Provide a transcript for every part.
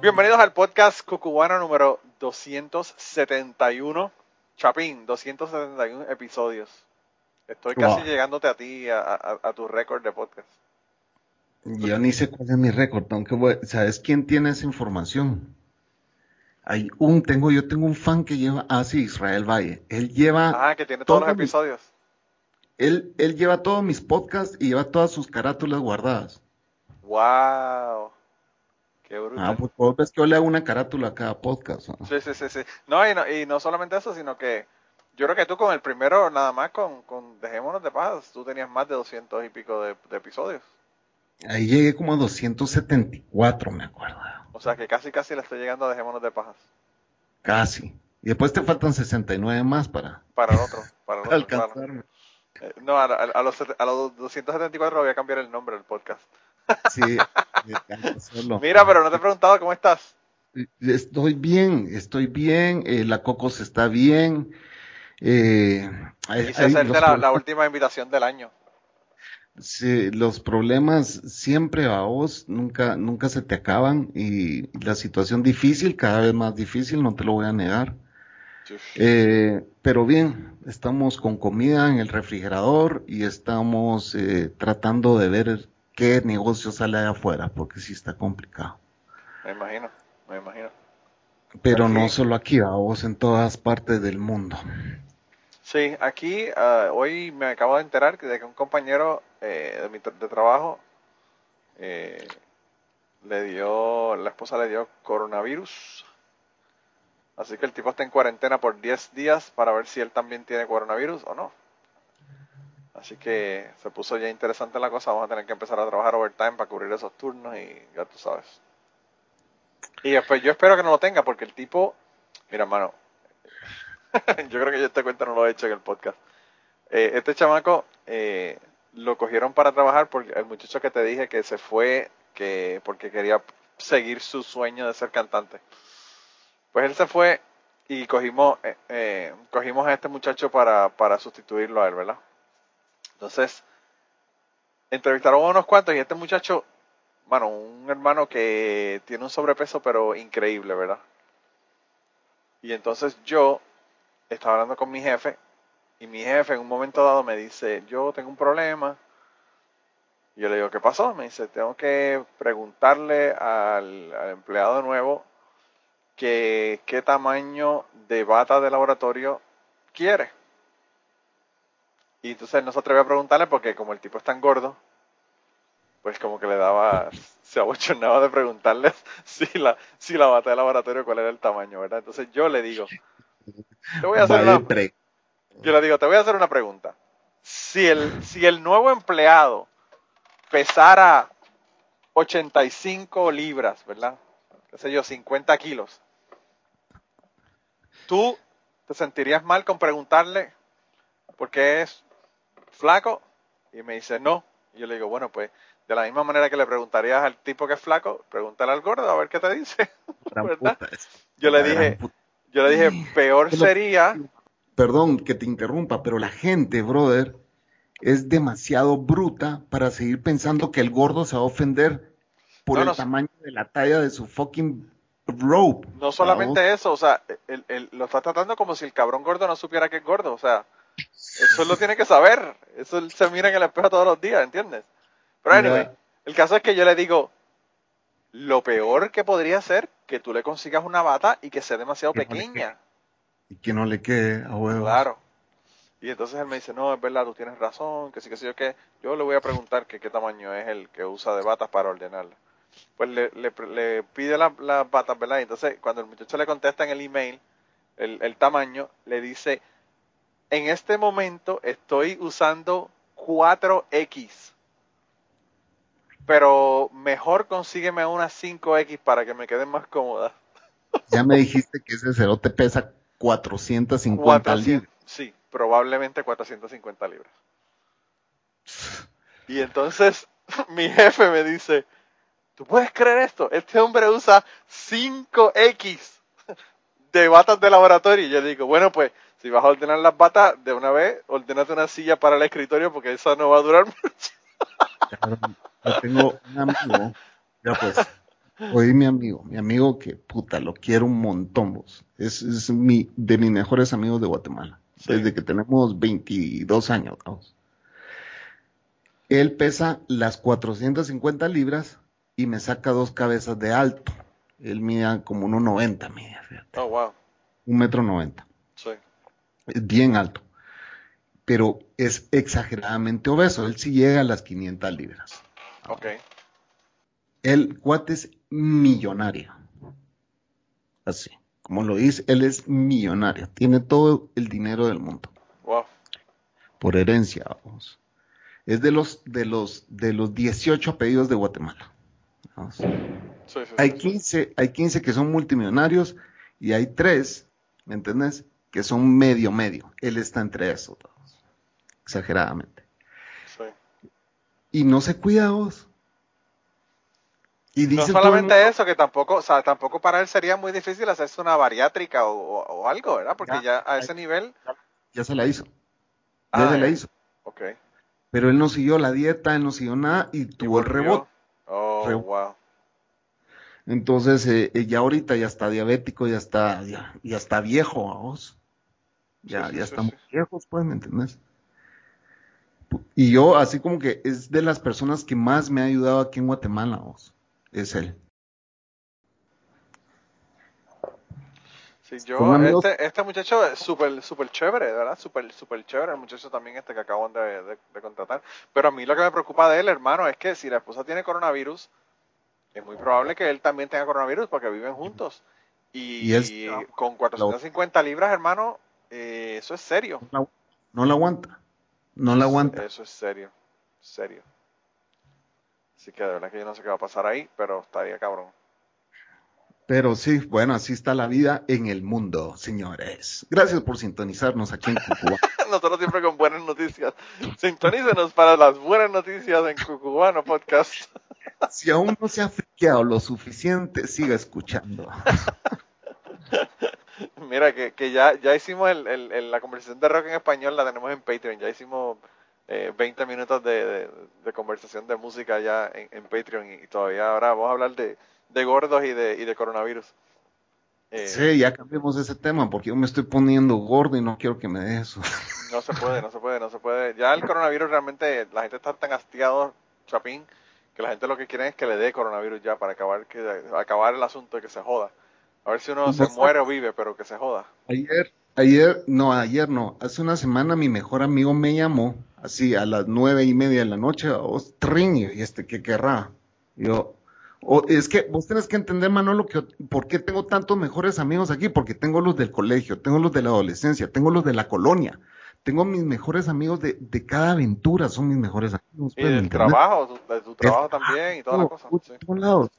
Bienvenidos al podcast Cucubano número 271. Chapín, 271 episodios. Estoy casi llegándote a ti, a, tu récord de podcast. Yo ni sé cuál es mi récord, aunque ¿sabes quién tiene esa información? Hay un, tengo, yo tengo un fan que lleva, ah sí, Israel Valle. Él lleva. Ah, que tiene todos los episodios. él, él lleva todos mis podcasts y lleva todas sus carátulas guardadas. Wow. Qué brutal. Ah, pues vos ves que yo le hago una carátula a cada podcast. Sí, sí, sí, sí. No y, no, y no solamente eso, sino que yo creo que tú con el primero, nada más con, con Dejémonos de Paz, tú tenías más de 200 y pico de, episodios. Ahí llegué como a 274, me acuerdo. O sea que casi casi le estoy llegando a Dejémonos de Pajas. Casi. Y después te faltan 69 más para... Para el otro. Para el otro, alcanzarme. Eh, no, a, a, los, a los 274 voy a cambiar el nombre del podcast. Sí. Mira, pero no te he preguntado cómo estás. Estoy bien, estoy bien. Eh, la Cocos está bien. Eh, Quise hacerte la, última invitación del año. Sí, los problemas siempre a vos nunca, nunca se te acaban y la situación difícil, cada vez más difícil, no te lo voy a negar. Eh, pero bien, estamos con comida en el refrigerador y estamos eh, tratando de ver qué negocio sale de afuera, porque sí está complicado. Me imagino, me imagino. Pero no solo aquí, a vos en todas partes del mundo. Sí, aquí ah, hoy me acabo de enterar de que un compañero eh, de, mi de trabajo eh, le dio, la esposa le dio coronavirus. Así que el tipo está en cuarentena por 10 días para ver si él también tiene coronavirus o no. Así que se puso ya interesante la cosa. Vamos a tener que empezar a trabajar overtime para cubrir esos turnos y ya tú sabes. Y después yo espero que no lo tenga porque el tipo, mira hermano, yo creo que yo esta cuenta no lo he hecho en el podcast. Eh, este chamaco eh, lo cogieron para trabajar porque el muchacho que te dije que se fue que porque quería seguir su sueño de ser cantante. Pues él se fue y cogimos, eh, cogimos a este muchacho para, para sustituirlo a él, ¿verdad? Entonces, entrevistaron unos cuantos y este muchacho, bueno, un hermano que tiene un sobrepeso pero increíble, ¿verdad? Y entonces yo estaba hablando con mi jefe y mi jefe en un momento dado me dice, yo tengo un problema. Y yo le digo, ¿qué pasó? Me dice, tengo que preguntarle al, empleado nuevo que, qué tamaño de bata de laboratorio quiere. Y entonces no se atrevió a preguntarle porque como el tipo es tan gordo, pues como que le daba, se abochornaba de preguntarle si la, si la bata de laboratorio cuál era el tamaño, ¿verdad? Entonces yo le digo, te voy a hacer una, yo le digo, te voy a hacer una pregunta. Si el, si el nuevo empleado pesara 85 libras, ¿verdad? Qué sé yo, 50 kilos. ¿Tú te sentirías mal con preguntarle por qué es flaco? Y me dice, no. Y yo le digo, bueno, pues de la misma manera que le preguntarías al tipo que es flaco, pregúntale al gordo a ver qué te dice. Yo le dije, yo le dije, peor sería... Perdón que te interrumpa, pero la gente, brother, es demasiado bruta para seguir pensando que el gordo se va a ofender por el tamaño de la talla de su fucking rope. No solamente eso, o sea, lo está tratando como si el cabrón gordo no supiera que es gordo, o sea, eso lo tiene que saber, eso se mira en el espejo todos los días, ¿entiendes? Pero anyway, el caso es que yo le digo, lo peor que podría ser que tú le consigas una bata y que sea demasiado pequeña. y que no le quede a huevo. Claro. Y entonces él me dice, no, es verdad, tú tienes razón, que sí, que sí, yo que yo le voy a preguntar que qué tamaño es el que usa de batas para ordenarla. Pues le, le, pide las batas, ¿verdad? Y entonces cuando el muchacho le contesta en el email el, el tamaño, le dice, en este momento estoy usando 4X. pero mejor consígueme una 5X para que me queden más cómodas. Ya me dijiste que ese cerote pesa 450 libras. Sí, probablemente 450 libras. Y entonces mi jefe me dice, ¿tú puedes creer esto? Este hombre usa 5X de batas de laboratorio. Y yo digo, bueno, pues si vas a ordenar las batas, de una vez, ordenate una silla para el escritorio porque esa no va a durar mucho. yo tengo un amigo, ya pues, oí mi amigo, mi amigo que puta, lo quiero un montón vos. Es, es mi, de mis mejores amigos de Guatemala. Desde que tenemos 22 años, vamos. Él pesa las 450 libras y me saca dos cabezas de alto. Él mide como 1,90 media, fíjate. Oh, wow. Un metro noventa. Es bien alto. Pero es exageradamente obeso. Él sí llega a las 500 libras. Ok. El cuate es millonario. Así. Como lo dice, él es millonario. Tiene todo el dinero del mundo. Wow. Por herencia, vamos. Es de los, de los, de los 18 apellidos de Guatemala. hay, 15, hay 15 que son multimillonarios y hay 3, ¿me entiendes? Que son medio medio. Él está entre esos dos. Exageradamente. Sí. Y no se cuida vos. Y no solamente eso, que tampoco, o sea, tampoco para él sería muy difícil hacerse una bariátrica o, algo, ¿verdad? Porque ya, a ese nivel... Ya se la hizo. Ya se la ah, hizo. Ok. Pero él no siguió la dieta, él no siguió nada y tuvo el rebote. Oh, wow. Entonces, eh, eh, ya ahorita ya está diabético, ya está, ya, está viejo, vos. Ya, ya estamos viejos, pues, ¿me entendés? Y yo, así como que es de las personas que más me ha ayudado aquí en Guatemala, vos. Es él. Sí, yo, este, este muchacho es súper, súper chévere, ¿verdad? Súper, súper chévere, el muchacho también este que acaban de, contratar. Pero a mí lo que me preocupa de él, hermano, es que si la esposa tiene coronavirus, es muy probable que él también tenga coronavirus porque viven juntos. Y, con 450 libras, hermano, eh, eso es serio. No, no la aguanta. No la aguanta. Eso es serio, serio. Así que de verdad que yo no sé qué va a pasar ahí, pero estaría cabrón. Pero sí, bueno, así está la vida en el mundo, señores. Gracias por sintonizarnos aquí en Cucubano. Nosotros siempre con buenas noticias. Sintonícenos para las buenas noticias en Cucubano Podcast. si aún no se ha friqueado lo suficiente, siga escuchando. Mira, que, que ya, ya hicimos el, la conversación de rock en español, la tenemos en Patreon. Ya hicimos eh, 20 minutos de, conversación de música ya en, Patreon y todavía ahora vamos a hablar de de gordos y de, y de coronavirus. Eh, sí, ya cambiemos ese tema porque yo me estoy poniendo gordo y no quiero que me dé eso. No se puede, no se puede, no se puede. Ya el coronavirus realmente, la gente está tan hastiado, chapín, que la gente lo que quiere es que le dé coronavirus ya para acabar, que, acabar el asunto de que se joda. A ver si uno se muere o vive, pero que se joda. Ayer, ayer, no, ayer no, hace una semana mi mejor amigo me llamó, así a las nueve y media de la noche, ostrin, y este, ¿qué querrá? Yo, o es que vos tenés que entender, Manolo, que por qué tengo tantos mejores amigos aquí, porque tengo los del colegio, tengo los de la adolescencia, tengo los de la colonia, tengo mis mejores amigos de, de cada aventura, son mis mejores amigos. y pues, del trabajo, de tu trabajo también y todas las cosas.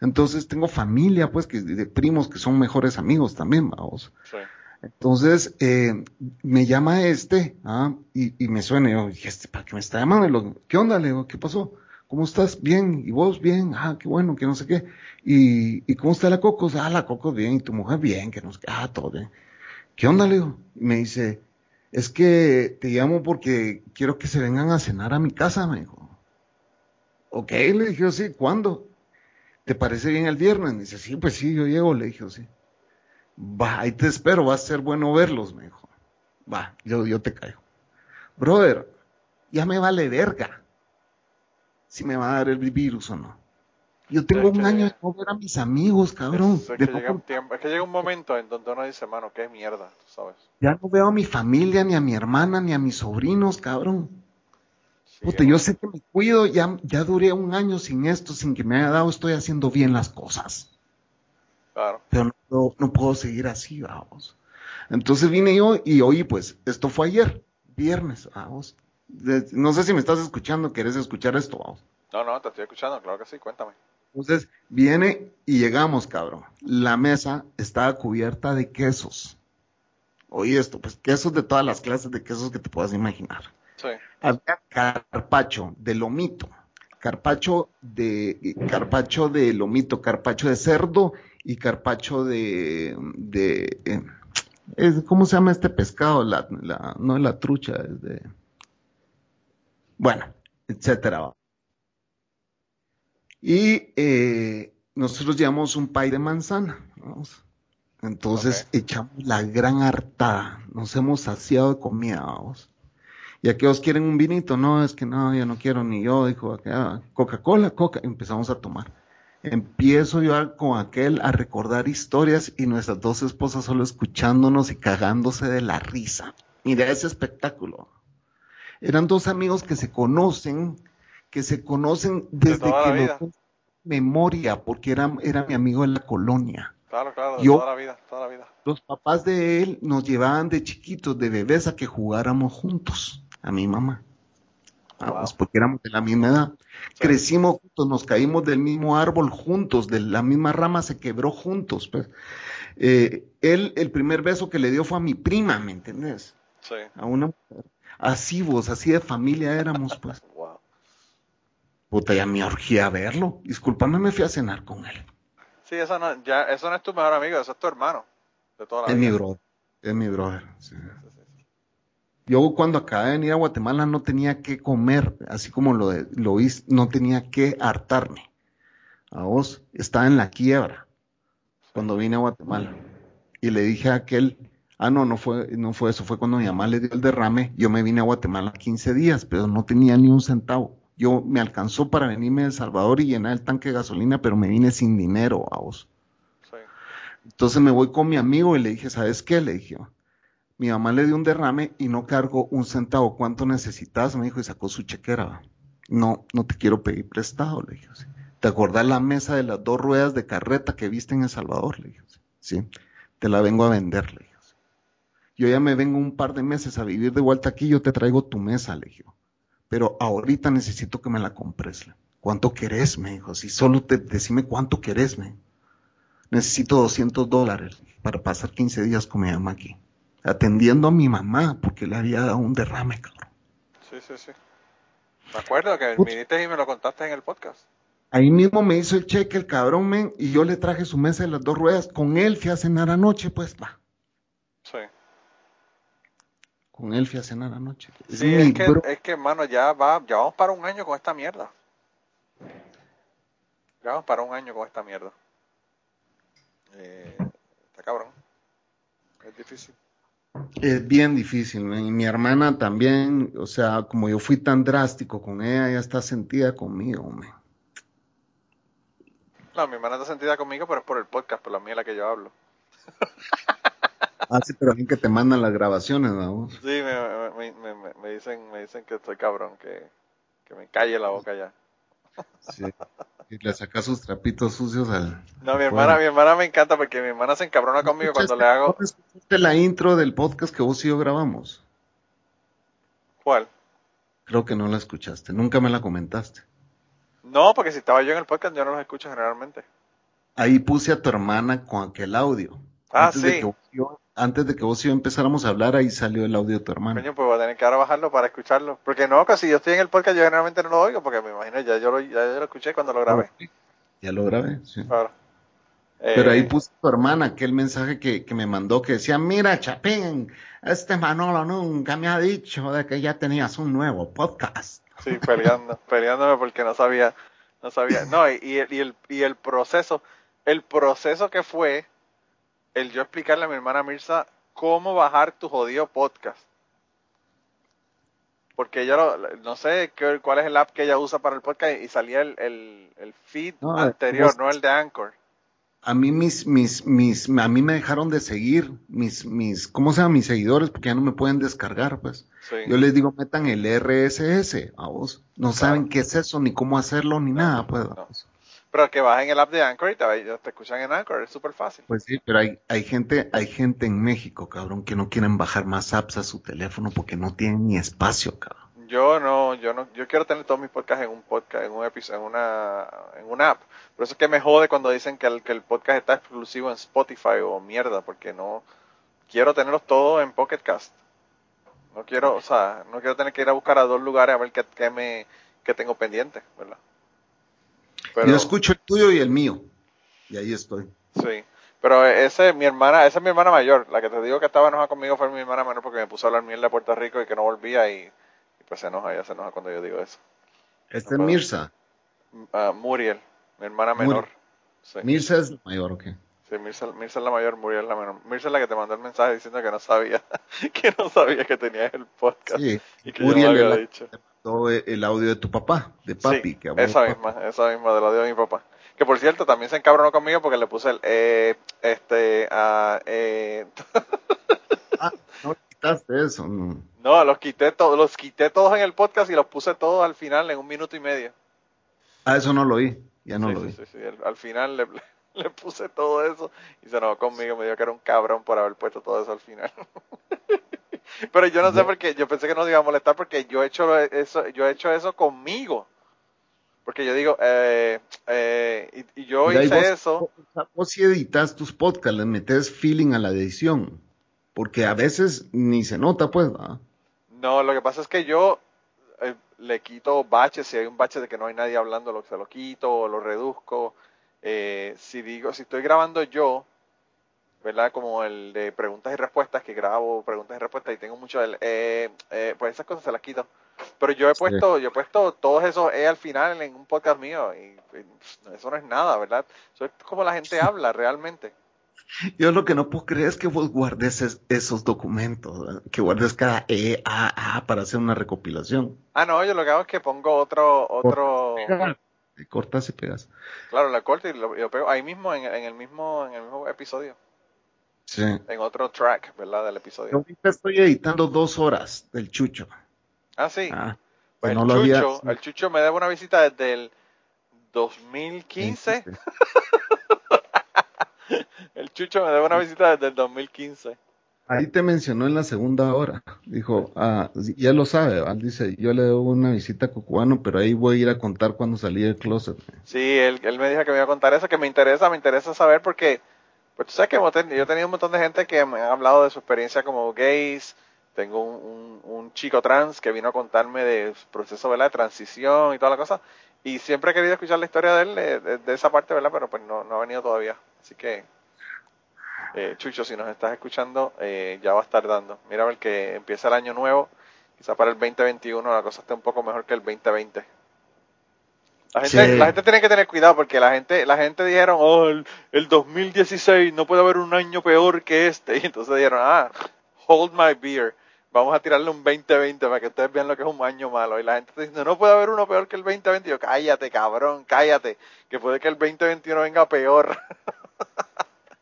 Entonces tengo familia, pues, que de primos que son mejores amigos también, vamos. Sí. Entonces, eh, me llama este, ¿ah? y, y, me suena, y yo dije, este, ¿para qué me está llamando? ¿Qué onda? Le digo, ¿qué pasó? ¿Cómo estás? Bien, ¿y vos? Bien, ah, qué bueno, que no sé qué. ¿Y, y cómo está la Coco? Ah, la Coco bien, ¿y tu mujer? Bien, que no sé qué, ah, todo bien. ¿Qué onda, Leo? Y me dice, es que te llamo porque quiero que se vengan a cenar a mi casa, me dijo. Ok, le dije, sí, ¿cuándo? ¿Te parece bien el viernes? Me dice, sí, pues sí, yo llego, le dije, sí. Va, ahí te espero, va a ser bueno verlos, me dijo. Va, yo, yo te caigo. Brother, ya me vale verga si me va a dar el virus o no. Yo tengo un año de no ver a mis amigos, cabrón. Es, que, llega un tiempo, es que llega un momento en donde uno dice, mano, qué mierda, tú sabes. Ya no veo a mi familia, ni a mi hermana, ni a mis sobrinos, cabrón. Puta, yo sé que me cuido, ya, ya duré un año sin esto, sin que me haya dado, estoy haciendo bien las cosas. Claro. Pero no, no puedo seguir así, vamos. Entonces vine yo y oí, pues, esto fue ayer, viernes, vamos. No sé si me estás escuchando, querés escuchar esto, vamos. No, no, te estoy escuchando, claro que sí, cuéntame. Entonces, viene y llegamos, cabrón. La mesa estaba cubierta de quesos. Oye esto, pues quesos de todas las clases de quesos que te puedas imaginar. Sí. Había carpacho de lomito, carpacho de carpacho de lomito, carpacho de cerdo y carpacho de, de eh, ¿cómo se llama este pescado? La, la, no es la trucha, es de bueno, etcétera. Y eh, nosotros llevamos un pay de manzana. Entonces echamos la gran hartada. Nos hemos saciado de comida. Vamos. Y aquellos quieren un vinito. No, es que no, yo no quiero ni yo. Dijo, ah, Coca-Cola, Coca. Empezamos a tomar. Empiezo yo con aquel a recordar historias y nuestras dos esposas solo escuchándonos y cagándose de la risa. Mira ese espectáculo. Eran dos amigos que se conocen, que se conocen desde que no memoria, porque era, era mi amigo en la colonia. Claro, claro, toda la vida, toda la vida. Los papás de él nos llevaban de chiquitos, de bebés, a que jugáramos juntos, a mi mamá. Vamos, porque éramos de la misma edad. Crecimos juntos, nos caímos del mismo árbol juntos, de la misma rama se quebró juntos. Pues. Eh, él, el primer beso que le dio fue a mi prima, ¿me entendés? Sí. A una mujer así vos, así de familia éramos, pues. Wow. Puta, ya me urgía verlo. Disculpame, me fui a cenar con él. Sí, eso no, ya, eso no es tu mejor amigo, eso es tu hermano. De toda la es vida. mi brother, es mi brother. Sí. Yo cuando acabé de venir a Guatemala no tenía que comer, así como lo, de, lo hice, no tenía que hartarme. A vos, estaba en la quiebra cuando vine a Guatemala. Y le dije a aquel, Ah, no, no fue, no fue eso, fue cuando mi mamá le dio el derrame, yo me vine a Guatemala 15 días, pero no tenía ni un centavo. Yo me alcanzó para venirme de El Salvador y llenar el tanque de gasolina, pero me vine sin dinero a vos. Sí. Entonces me voy con mi amigo y le dije, ¿sabes qué? Le dije, mi mamá le dio un derrame y no cargo un centavo. ¿Cuánto necesitas? Me dijo y sacó su chequera. No, no te quiero pedir prestado, le dije. ¿Te acordás la mesa de las dos ruedas de carreta que viste en El Salvador? Le dije, sí, te la vengo a vender, le dije yo ya me vengo un par de meses a vivir de vuelta aquí, yo te traigo tu mesa, le dije. Pero ahorita necesito que me la compres. ¿Cuánto querés? Me dijo. Si solo te decime cuánto querés, me. Necesito 200 dólares para pasar 15 días con mi mamá aquí. Atendiendo a mi mamá porque le había dado un derrame, cabrón. Sí, sí, sí. Me acuerdo que viniste y me lo contaste en el podcast. Ahí mismo me hizo el cheque el cabrón, men, y yo le traje su mesa de las dos ruedas. Con él fui a cenar anoche, pues va. Sí. Con él fui a cenar anoche. Sí, es que, es que, hermano, ya, va, ya vamos para un año con esta mierda. Ya vamos para un año con esta mierda. Eh, está cabrón. Es difícil. Es bien difícil, y mi hermana también, o sea, como yo fui tan drástico con ella, ella está sentida conmigo, man. No, mi hermana está sentida conmigo, pero es por el podcast, por la mía la que yo hablo. Ah, sí, pero bien que te mandan las grabaciones, ¿no? Sí, me, me, me, me, dicen, me dicen que estoy cabrón, que, que me calle la boca ya. Sí. Y le saca sus trapitos sucios al. No, mi hermana, mi hermana me encanta porque mi hermana se encabrona conmigo cuando le hago. ¿No escuchaste la intro del podcast que vos y yo grabamos? ¿Cuál? Creo que no la escuchaste, nunca me la comentaste. No, porque si estaba yo en el podcast yo no los escucho generalmente. Ahí puse a tu hermana con aquel audio. Ah, sí. De que yo, antes de que vos y yo empezáramos a hablar, ahí salió el audio de tu hermana. Coño, pues voy a tener que ahora bajarlo para escucharlo. Porque no, casi yo estoy en el podcast, yo generalmente no lo oigo, porque me imagino, ya yo lo, ya yo lo escuché cuando lo grabé. Ya lo grabé, sí. Claro. Pero Eh, ahí puse a tu hermana aquel mensaje que, que me mandó que decía, mira, Chapín, este Manolo nunca me ha dicho de que ya tenías un nuevo podcast. Sí, peleando, peleándome porque no sabía, no sabía. No, y, y, el, y, el, y el proceso, el proceso que fue el yo explicarle a mi hermana Mirza cómo bajar tu jodido podcast. Porque ella lo, no sé qué, cuál es el app que ella usa para el podcast y salía el, el, el feed No, anterior, no el de Anchor. A mí mis, mis, mis, a mí me dejaron de seguir mis, mis, ¿cómo se llama? Mis seguidores, porque ya no me pueden descargar, pues. Sí. Yo les digo, metan el RSS a vos. No saben qué es eso, ni cómo hacerlo, ni nada, pues. no. Pero que bajen el app de Anchor y te, te escuchan en Anchor, es súper fácil. Pues sí, pero hay, hay gente, hay gente en México, cabrón, que no quieren bajar más apps a su teléfono porque no tienen ni espacio, cabrón. Yo no, yo no, yo quiero tener todos mis podcasts en un podcast, en un episodio, en una, en una app. Por eso es que me jode cuando dicen que el, que el podcast está exclusivo en Spotify o mierda, porque no quiero tenerlos todos en Pocket Cast. No quiero, o sea, no quiero tener que ir a buscar a dos lugares a ver qué, me, qué tengo pendiente, ¿verdad? Yo escucho el tuyo y el mío. Y ahí estoy. Sí. Pero ese, mi hermana, esa es mi hermana mayor. La que te digo que estaba enojada conmigo fue mi hermana menor porque me puso a hablar miel de Puerto Rico y que no volvía y, pues se enoja, ella se enoja cuando yo digo eso. ¿Este es Mirza? Uh, Muriel, mi hermana menor. Mirza es la mayor, ¿o qué? Sí, Mirza, Mirza, es la mayor, Muriel es la menor. Mirza es la que te mandó el mensaje diciendo que no sabía, que no sabía que tenías el podcast. Sí, y que Muriel yo había dicho. El audio de tu papá, de papi. Sí, que esa misma, esa misma, del audio de mi papá. Que por cierto, también se encabronó conmigo porque le puse el, eh, este, uh, eh. ah, no quitaste eso, no. No, los quité todos, los quité todos en el podcast y los puse todos al final en un minuto y medio. Ah, eso no lo oí, ya no lo sí, vi. Sí, sí, al final le, le puse todo eso y se enojó conmigo, me dijo que era un cabrón por haber puesto todo eso al final. Pero yo no sé por qué, yo pensé que no iba a molestar porque yo he hecho eso, yo he hecho eso conmigo. Porque yo digo, eh, eh, y, yo hice eso. Vos si editas tus podcasts, le metes feeling a la edición. Porque a veces ni se nota, pues. No, lo que pasa es que yo eh, le quito baches. Si hay un bache de que no hay nadie hablando, lo, se lo quito o lo reduzco. si digo, si estoy grabando yo, ¿verdad? Como el de preguntas y respuestas, que grabo preguntas y respuestas y tengo mucho, el, pues esas cosas se las quito pero yo he puesto, yo he puesto todos esos E al final en un podcast mío y, eso no es nada, ¿verdad? Eso es como la gente habla realmente. Yo lo que no puedo creer es que vos guardes esos documentos, que guardes cada E, A, A para hacer una recopilación. Ah, no, yo lo que hago es que pongo otro, otro. Cortas y pegas. Claro, la corto y lo, pego ahí mismo en, el mismo, en el mismo episodio. Sí. En otro track, ¿verdad? Del episodio. Yo ahorita estoy editando dos horas del Chucho. Ah, sí. Ah, pues el, Chucho, el Chucho me debe una visita desde el 2015. el Chucho me debe una visita desde el 2015. Ahí te mencionó en la segunda hora. Dijo, ah, ya lo sabe, dice, yo le debo una visita a Cucubano, pero ahí voy a ir a contar cuando salí del closet. Sí, él, él me dijo que me iba a contar eso, que me interesa, me interesa saber porque, pues tú sabes que yo he tenido un montón de gente que me ha hablado de su experiencia como gays, tengo un, un, chico trans que vino a contarme de su proceso de transición y toda la cosa. Y siempre he querido escuchar la historia de él, de, esa parte, ¿verdad? Pero pues no, no, ha venido todavía. Así que, eh, Chucho, si nos estás escuchando, eh, ya va a estar dando. Mira ver que empieza el año nuevo. Quizá para el 2021 la cosa esté un poco mejor que el 2020. La gente, la gente tiene que tener cuidado porque la gente, la gente dijeron, oh, el, el 2016 no puede haber un año peor que este. Y entonces dijeron, ah, hold my beer vamos a tirarle un 2020 para que ustedes vean lo que es un año malo. Y la gente está diciendo, no puede haber uno peor que el 2020. yo, cállate, cabrón, cállate, que puede que el 2021 venga peor.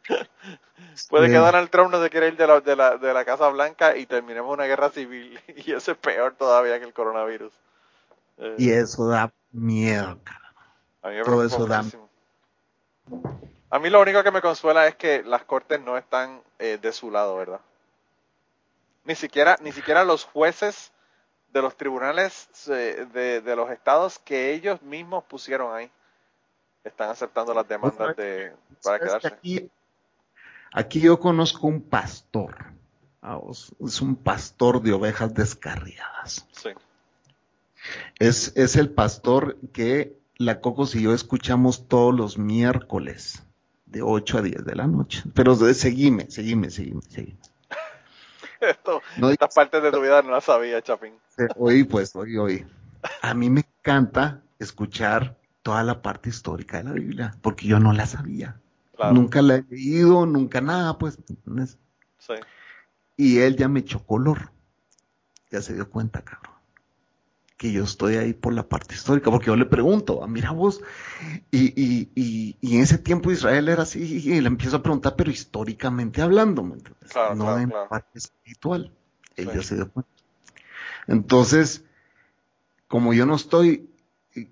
puede que Donald Trump no se quiera ir de la, de, la, de la Casa Blanca y terminemos una guerra civil. y eso es peor todavía que el coronavirus. y eso da miedo. A mí Todo eso da A mí lo único que me consuela es que las cortes no están eh, de su lado, ¿verdad? Ni siquiera, ni siquiera los jueces de los tribunales eh, de, los estados que ellos mismos pusieron ahí están aceptando las demandas de, para quedarse. Aquí, yo conozco un pastor. Es un pastor de ovejas descarriadas. Sí. Es, es el pastor que la Cocos y yo escuchamos todos los miércoles de 8 a 10 de la noche. Pero seguime, seguime, seguime, seguime. Esto, estas partes de tu vida no las sabía, Chapín. Oí, pues, oí, oí. A mí me encanta escuchar toda la parte histórica de la Biblia, porque yo no la sabía. Nunca la he leído, nunca nada, pues. Sí. Y él ya me echó color. Ya se dio cuenta, cabrón que yo estoy ahí por la parte histórica, porque yo le pregunto, ah, mira vos, y, y, y, y, en ese tiempo Israel era así, y le empiezo a preguntar, pero históricamente hablando, no en la parte espiritual. Ella se dio cuenta. Entonces, como yo no estoy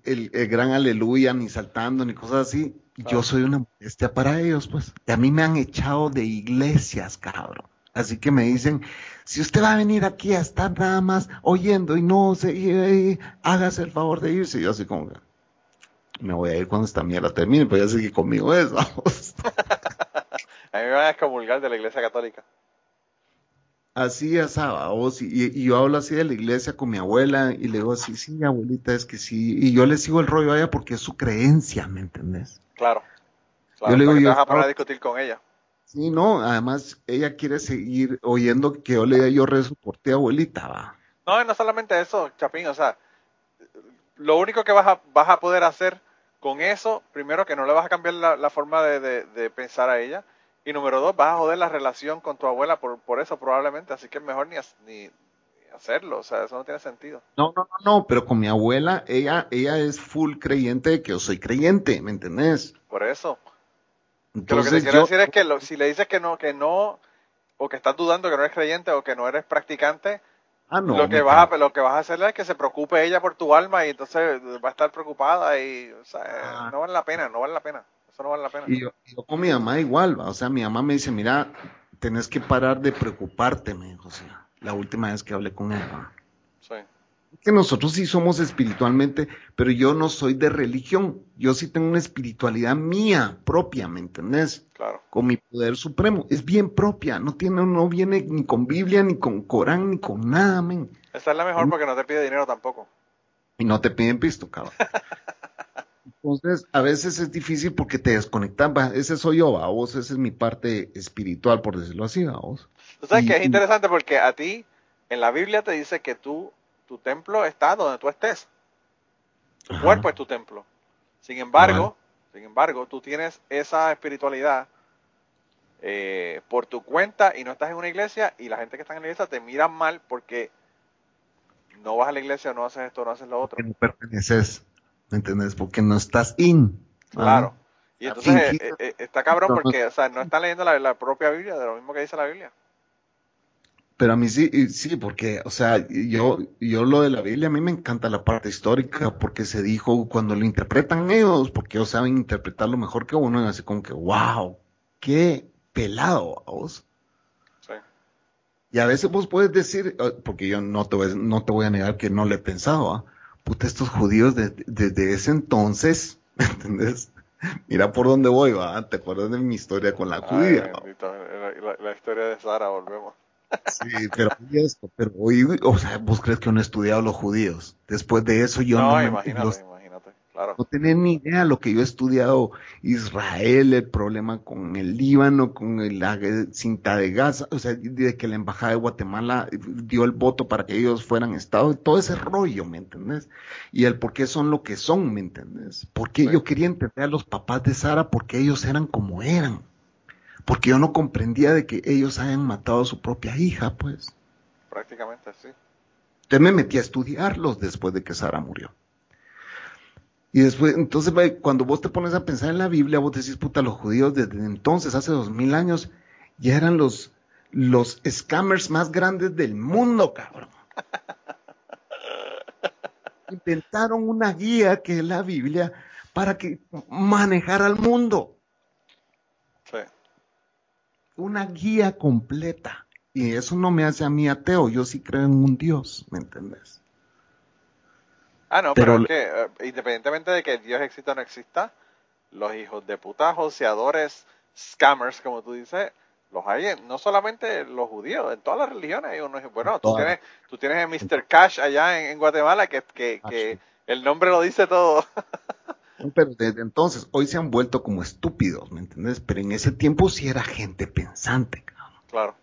el, gran aleluya, ni saltando, ni cosas así, yo soy una molestia para ellos, pues. Y a mí me han echado de iglesias, cabrón. Así que me dicen, si usted va a venir aquí a estar nada más oyendo y no se, hágase el favor de irse. Y yo así como que, me voy a ir cuando esta mierda termine, pero ya sigue conmigo eso. a mí me van a excomulgar de la iglesia católica. Así es, vos, y, y, yo hablo así de la iglesia con mi abuela y le digo así, sí, abuelita, es que sí, y yo le sigo el rollo a ella porque es su creencia, ¿me entendés? Claro. claro yo le digo, yo, vas a discutir con ella. Sí, no, además ella quiere seguir oyendo que yo le yo rezo por ti, abuelita, va. No, no solamente eso, Chapín, o sea, lo único que vas a, vas a poder hacer con eso, primero que no le vas a cambiar la, forma de, pensar a ella, y número dos, vas a joder la relación con tu abuela por, por eso probablemente, así que es mejor ni, ni, hacerlo, o sea, eso no tiene sentido. No, no, no, no, pero con mi abuela, ella, ella es full creyente de que yo soy creyente, ¿me entendés? Por eso lo que te quiero decir es que si le dices que no, que no, o que estás dudando que no eres creyente o que no eres practicante, ah, lo, que vas a, lo que vas a hacer es que se preocupe ella por tu alma y entonces va a estar preocupada y, o sea, ah. no vale la pena, no vale la pena. Eso no vale la pena. Y yo, con mi mamá igual, o sea, mi mamá me dice, mira, tenés que parar de preocuparte, me dijo, o sea, la última vez que hablé con ella. Que nosotros sí somos espiritualmente, pero yo no soy de religión. Yo sí tengo una espiritualidad mía propia, ¿me entendés? Claro. Con mi poder supremo. Es bien propia. No tiene, no viene ni con Biblia, ni con Corán, ni con nada, men. Esta es la mejor porque no te pide dinero tampoco. Y no te piden pisto, cabrón. Entonces, a veces es difícil porque te desconectan. Ese soy yo, a vos, esa es mi parte espiritual, por decirlo así, a vos. Tú sabes que es interesante porque a ti, en la Biblia te dice que tú tu templo está donde tú estés. Tu cuerpo es tu templo. Sin embargo, sin embargo, tú tienes esa espiritualidad eh, por tu cuenta y no estás en una iglesia y la gente que está en la iglesia te mira mal porque no vas a la iglesia, no haces esto, no haces lo otro. Porque no perteneces, ¿me entiendes? Porque no estás in. Claro. Y entonces eh, eh, está cabrón porque, o sea, no están leyendo la, la propia Biblia de lo mismo que dice la Biblia. Pero a mí sí, sí, porque, o sea, yo, yo lo de la Biblia, a mí me encanta la parte histórica, porque se dijo cuando lo interpretan ellos, porque ellos saben interpretarlo mejor que uno, y así como que, wow, qué pelado, vos. Sí. Y a veces vos puedes decir, eh, porque yo no te voy, no te voy a negar que no le he pensado, ¿ah? puta, estos judíos desde ese entonces, ¿me entendés? Mira por dónde voy, va, te acuerdas de mi historia con la judía. la, la, historia de Sara, volvemos. Sí, pero pero hoy, o sea, vos crees que no he estudiado los judíos. Después de eso yo no, imagínate, imagínate, claro. No tenía ni idea lo que yo he estudiado Israel, el problema con el Líbano, con la cinta de Gaza, o sea, de que la embajada de Guatemala dio el voto para que ellos fueran Estado, todo ese rollo, ¿me entendés? Y el por qué son lo que son, ¿me entendés? Porque yo quería entender a los papás de Sara porque ellos eran como eran porque yo no comprendía de que ellos hayan matado a su propia hija, pues. Prácticamente sí. Entonces me metí a estudiarlos después de que Sara murió. Y después, entonces, cuando vos te pones a pensar en la Biblia, vos decís, puta, los judíos desde entonces, hace dos mil años, ya eran los, los scammers más grandes del mundo, cabrón. Inventaron una guía que es la Biblia para que manejara al mundo una guía completa. Y eso no me hace a mí ateo, yo sí creo en un Dios, ¿me entiendes? Ah, no, pero, es que eh, independientemente de que Dios exista o no exista, los hijos de puta, joseadores, scammers, como tú dices, los hay no solamente los judíos, en todas las religiones hay unos, bueno, tú tienes, tú tienes a Mr. Cash allá en, Guatemala que, que, que el nombre lo dice todo. Pero desde entonces, hoy se han vuelto como estúpidos, ¿me entiendes? Pero en ese tiempo sí era gente pensante, Claro.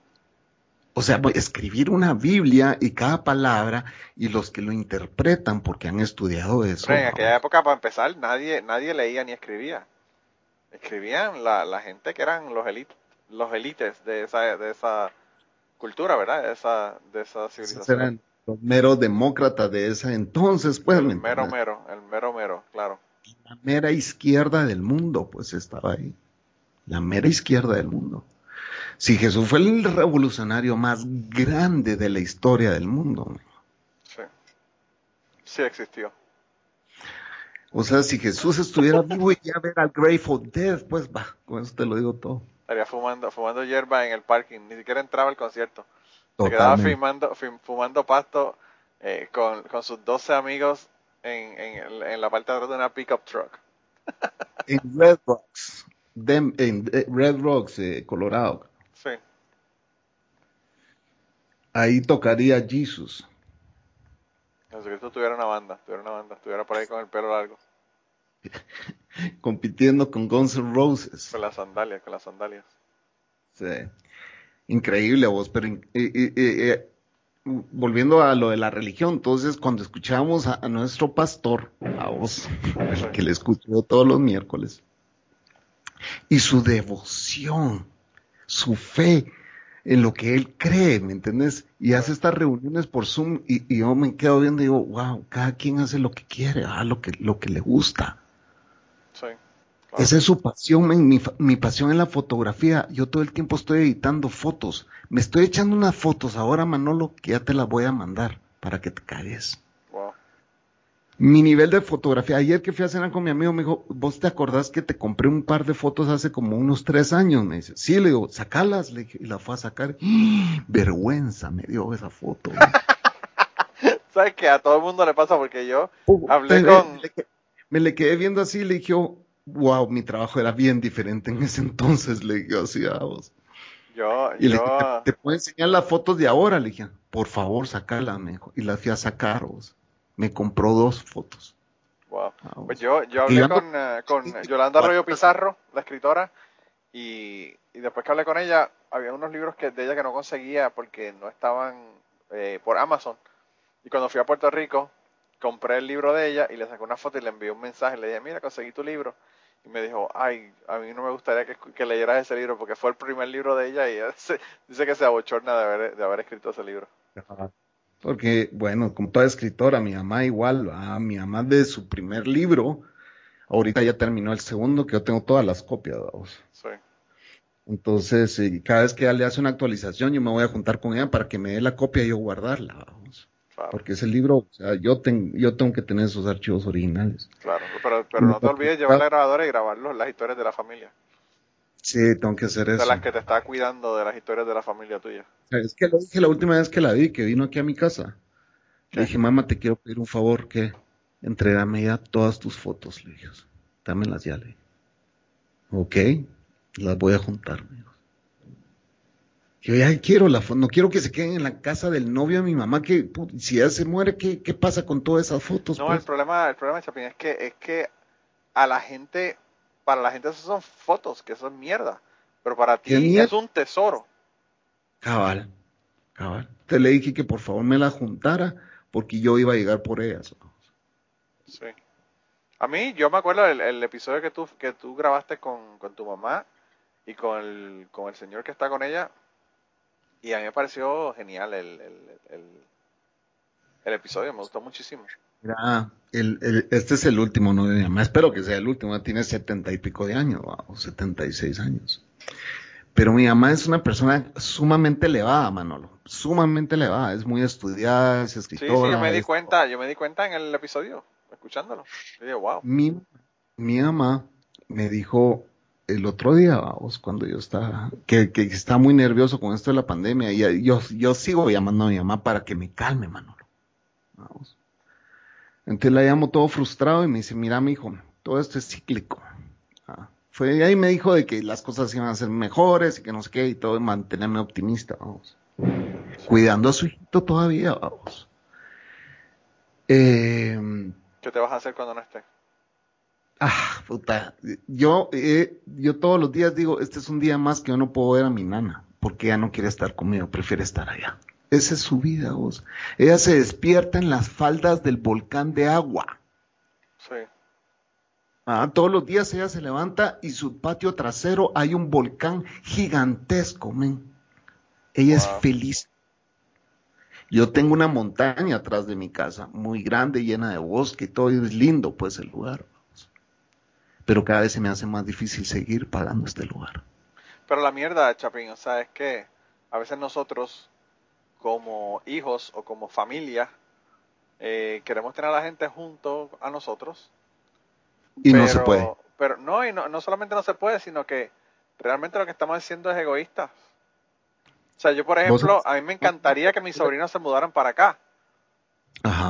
O sea, escribir una Biblia y cada palabra y los que lo interpretan porque han estudiado eso. en aquella época, para empezar, nadie, nadie leía ni escribía. Escribían la, la gente que eran los élites, los élites de esa, de esa cultura, ¿verdad? De esa, de esa civilización. eran los meros demócratas de ese entonces, pues. El mero mero, el mero mero, claro la mera izquierda del mundo, pues estaba ahí. La mera izquierda del mundo. Si Jesús fue el revolucionario más grande de la historia del mundo. Sí. Sí existió. O sea, si Jesús estuviera vivo y ya ver al Grateful Dead, pues va, con eso te lo digo todo. Estaría fumando, fumando hierba en el parking, ni siquiera entraba al concierto. Se quedaba fumando, fumando pasto eh, con, con, sus 12 amigos en, en, en, la parte de atrás de una pickup truck. en Red Rocks, en eh, Red Rocks, eh, Colorado. Sí. Ahí tocaría Jesus. Jesucristo tuviera una banda, tuviera una banda, estuviera por ahí con el pelo largo. Compitiendo con Guns N' Roses. Con las sandalias, con las sandalias. Sí. Increíble vos, pero eh, volviendo a lo de la religión, entonces cuando escuchamos a, nuestro pastor, a vos, que le escucho todos los miércoles, y su devoción, su fe en lo que él cree, ¿me entiendes? Y hace estas reuniones por Zoom y, yo me quedo viendo y digo, wow, cada quien hace lo que quiere, ah, lo que, lo que le gusta. Esa es su pasión, mi, mi, pasión en la fotografía. Yo todo el tiempo estoy editando fotos. Me estoy echando unas fotos ahora, Manolo, que ya te las voy a mandar para que te cagues. Mi nivel de fotografía. Ayer que fui a cenar con mi amigo, me dijo, ¿vos te acordás que te compré un par de fotos hace como unos tres años? Me dice, sí, le digo, sacalas. Le dije, y la fue a sacar. Vergüenza me dio esa foto. ¿Sabes que A todo el mundo le pasa porque yo hablé con... Me le quedé viendo así y le dije, wow, mi trabajo era bien diferente en ese entonces, le dije así a vos. Yo, y yo... ¿te, puedo enseñar las fotos de ahora? Le dije, por favor, sacala, me Y las fui a sacar, vos. Me compró dos fotos. Wow. Ah, pues yo, yo hablé con, eh, con Yolanda Arroyo Pizarro, la escritora, y, y, después que hablé con ella, había unos libros que de ella que no conseguía porque no estaban eh, por Amazon. Y cuando fui a Puerto Rico, compré el libro de ella y le saqué una foto y le envié un mensaje. Le dije, mira, conseguí tu libro y me dijo, ay, a mí no me gustaría que, que leyeras ese libro porque fue el primer libro de ella y dice que se abochorna de haber, de haber escrito ese libro. Porque, bueno, como toda escritora, mi mamá igual, a mi mamá de su primer libro, ahorita ya terminó el segundo, que yo tengo todas las copias, vamos. Sí. Entonces, cada vez que ella le hace una actualización, yo me voy a juntar con ella para que me dé la copia y yo guardarla, Porque ese libro, o sea, yo, tengo yo tengo que tener esos archivos originales. Claro, pero, pero no te olvides llevar la grabadora y grabar las historias de la familia. Sí, tengo que hacer eso. De las que te está cuidando de las historias de la familia tuya. Es que lo dije la última vez que la vi, que vino aquí a mi casa. Le dije, mamá, te quiero pedir un favor, que entregame ya todas tus fotos, le dije. Dámelas ya, le Ok, las voy a juntar, me yo ya quiero la no quiero que se queden en la casa del novio de mi mamá, que si ya se muere, ¿qué, ¿qué, pasa con todas esas fotos? No, pues? el problema, el problema, Chapín, es que, es que a la gente, para la gente esas son fotos, que son mierda, pero para ti es un tesoro. Cabal, cabal. Te le dije que por favor me la juntara, porque yo iba a llegar por ellas. Sí. A mí, yo me acuerdo el, episodio que tú, que tú grabaste con, con tu mamá y con el, con el señor que está con ella, y a mí me pareció genial el, el, el, episodio, me gustó muchísimo. Mira, el, este es el último, no mi Espero que sea el último. Tiene setenta y pico de años, o setenta y seis años. Pero mi mamá es una persona sumamente elevada, Manolo. Sumamente elevada. Es muy estudiada, es escritora. Sí, sí, yo me di cuenta, yo me di cuenta en el episodio, escuchándolo. wow. Mi, mi mamá me dijo, el otro día, vamos, cuando yo estaba, que, que muy nervioso con esto de la pandemia, y yo, yo sigo llamando a mi mamá para que me calme, Manolo. Vamos. Entonces la llamo todo frustrado y me dice, mira, mi hijo, todo esto es cíclico. Ah, fue ahí me dijo de que las cosas iban a ser mejores y que no sé qué, y todo, mantenerme optimista, vamos. Cuidando a su hijito todavía, vamos. Eh, ¿Qué te vas a hacer cuando no esté? Ah, puta. Yo, eh, yo todos los días digo, este es un día más que yo no puedo ver a mi nana, porque ella no quiere estar conmigo, prefiere estar allá. Esa es su vida, vos. Ella se despierta en las faldas del volcán de agua. Sí. Ah, todos los días ella se levanta y su patio trasero hay un volcán gigantesco, men. Ella es feliz. Yo tengo una montaña atrás de mi casa, muy grande, llena de bosque, todo es lindo, pues, el lugar pero cada vez se me hace más difícil seguir pagando este lugar. Pero la mierda, Chapín, o sea, es que a veces nosotros, como hijos o como familia, eh, queremos tener a la gente junto a nosotros. Y no se puede. Pero no, y no, no solamente no se puede, sino que realmente lo que estamos haciendo es egoísta. O sea, yo, por ejemplo, a mí me encantaría que mis sobrinos se mudaran para acá.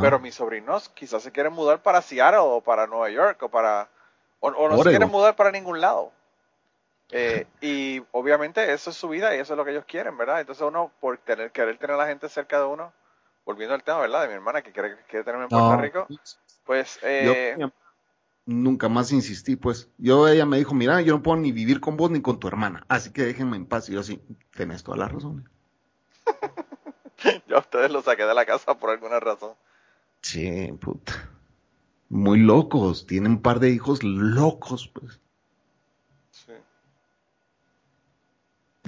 Pero mis sobrinos quizás se quieren mudar para Seattle o para Nueva York o para... O, no se quieren mudar para ningún lado. Eh, y obviamente eso es su vida y eso es lo que ellos quieren, ¿verdad? Entonces uno, por tener, querer tener a la gente cerca de uno, volviendo al tema, ¿verdad? De mi hermana que quiere, quiere tenerme en Puerto Rico, pues... Eh, nunca más insistí, pues. Yo, ella me dijo, mira, yo no puedo ni vivir con vos ni con tu hermana, así que déjenme en paz. Y yo sí, tenés toda la razón. yo a ustedes los saqué de la casa por alguna razón. Sí, puta. Muy locos, tienen un par de hijos locos, pues.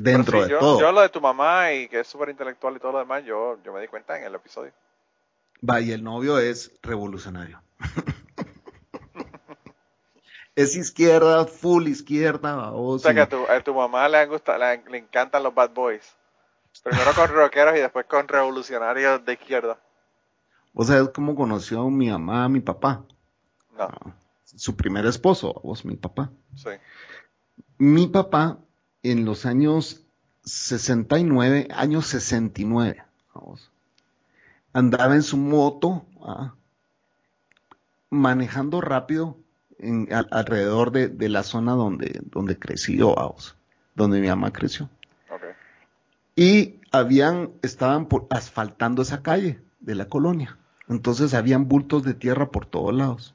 dentro de yo, todo. Yo lo de tu mamá y que es súper intelectual y todo lo demás, yo, yo me di cuenta en el episodio. Va, y el novio es revolucionario. es izquierda, full izquierda. O sea que a tu, a tu mamá le, gusta, le, le, encantan los bad boys. Primero con rockeros y después con revolucionarios de izquierda. ¿Vos sabés cómo conoció mi mamá a mi papá? No. Ah, su primer esposo, vos, mi papá. Sí. Mi papá en los años 69, años 69, vamos, andaba en su moto, ¿ah? manejando rápido en, alrededor de, la zona donde, donde creció, vamos, donde mi mamá creció. Y habían, estaban por, asfaltando esa calle de la colonia. Entonces habían bultos de tierra por todos lados.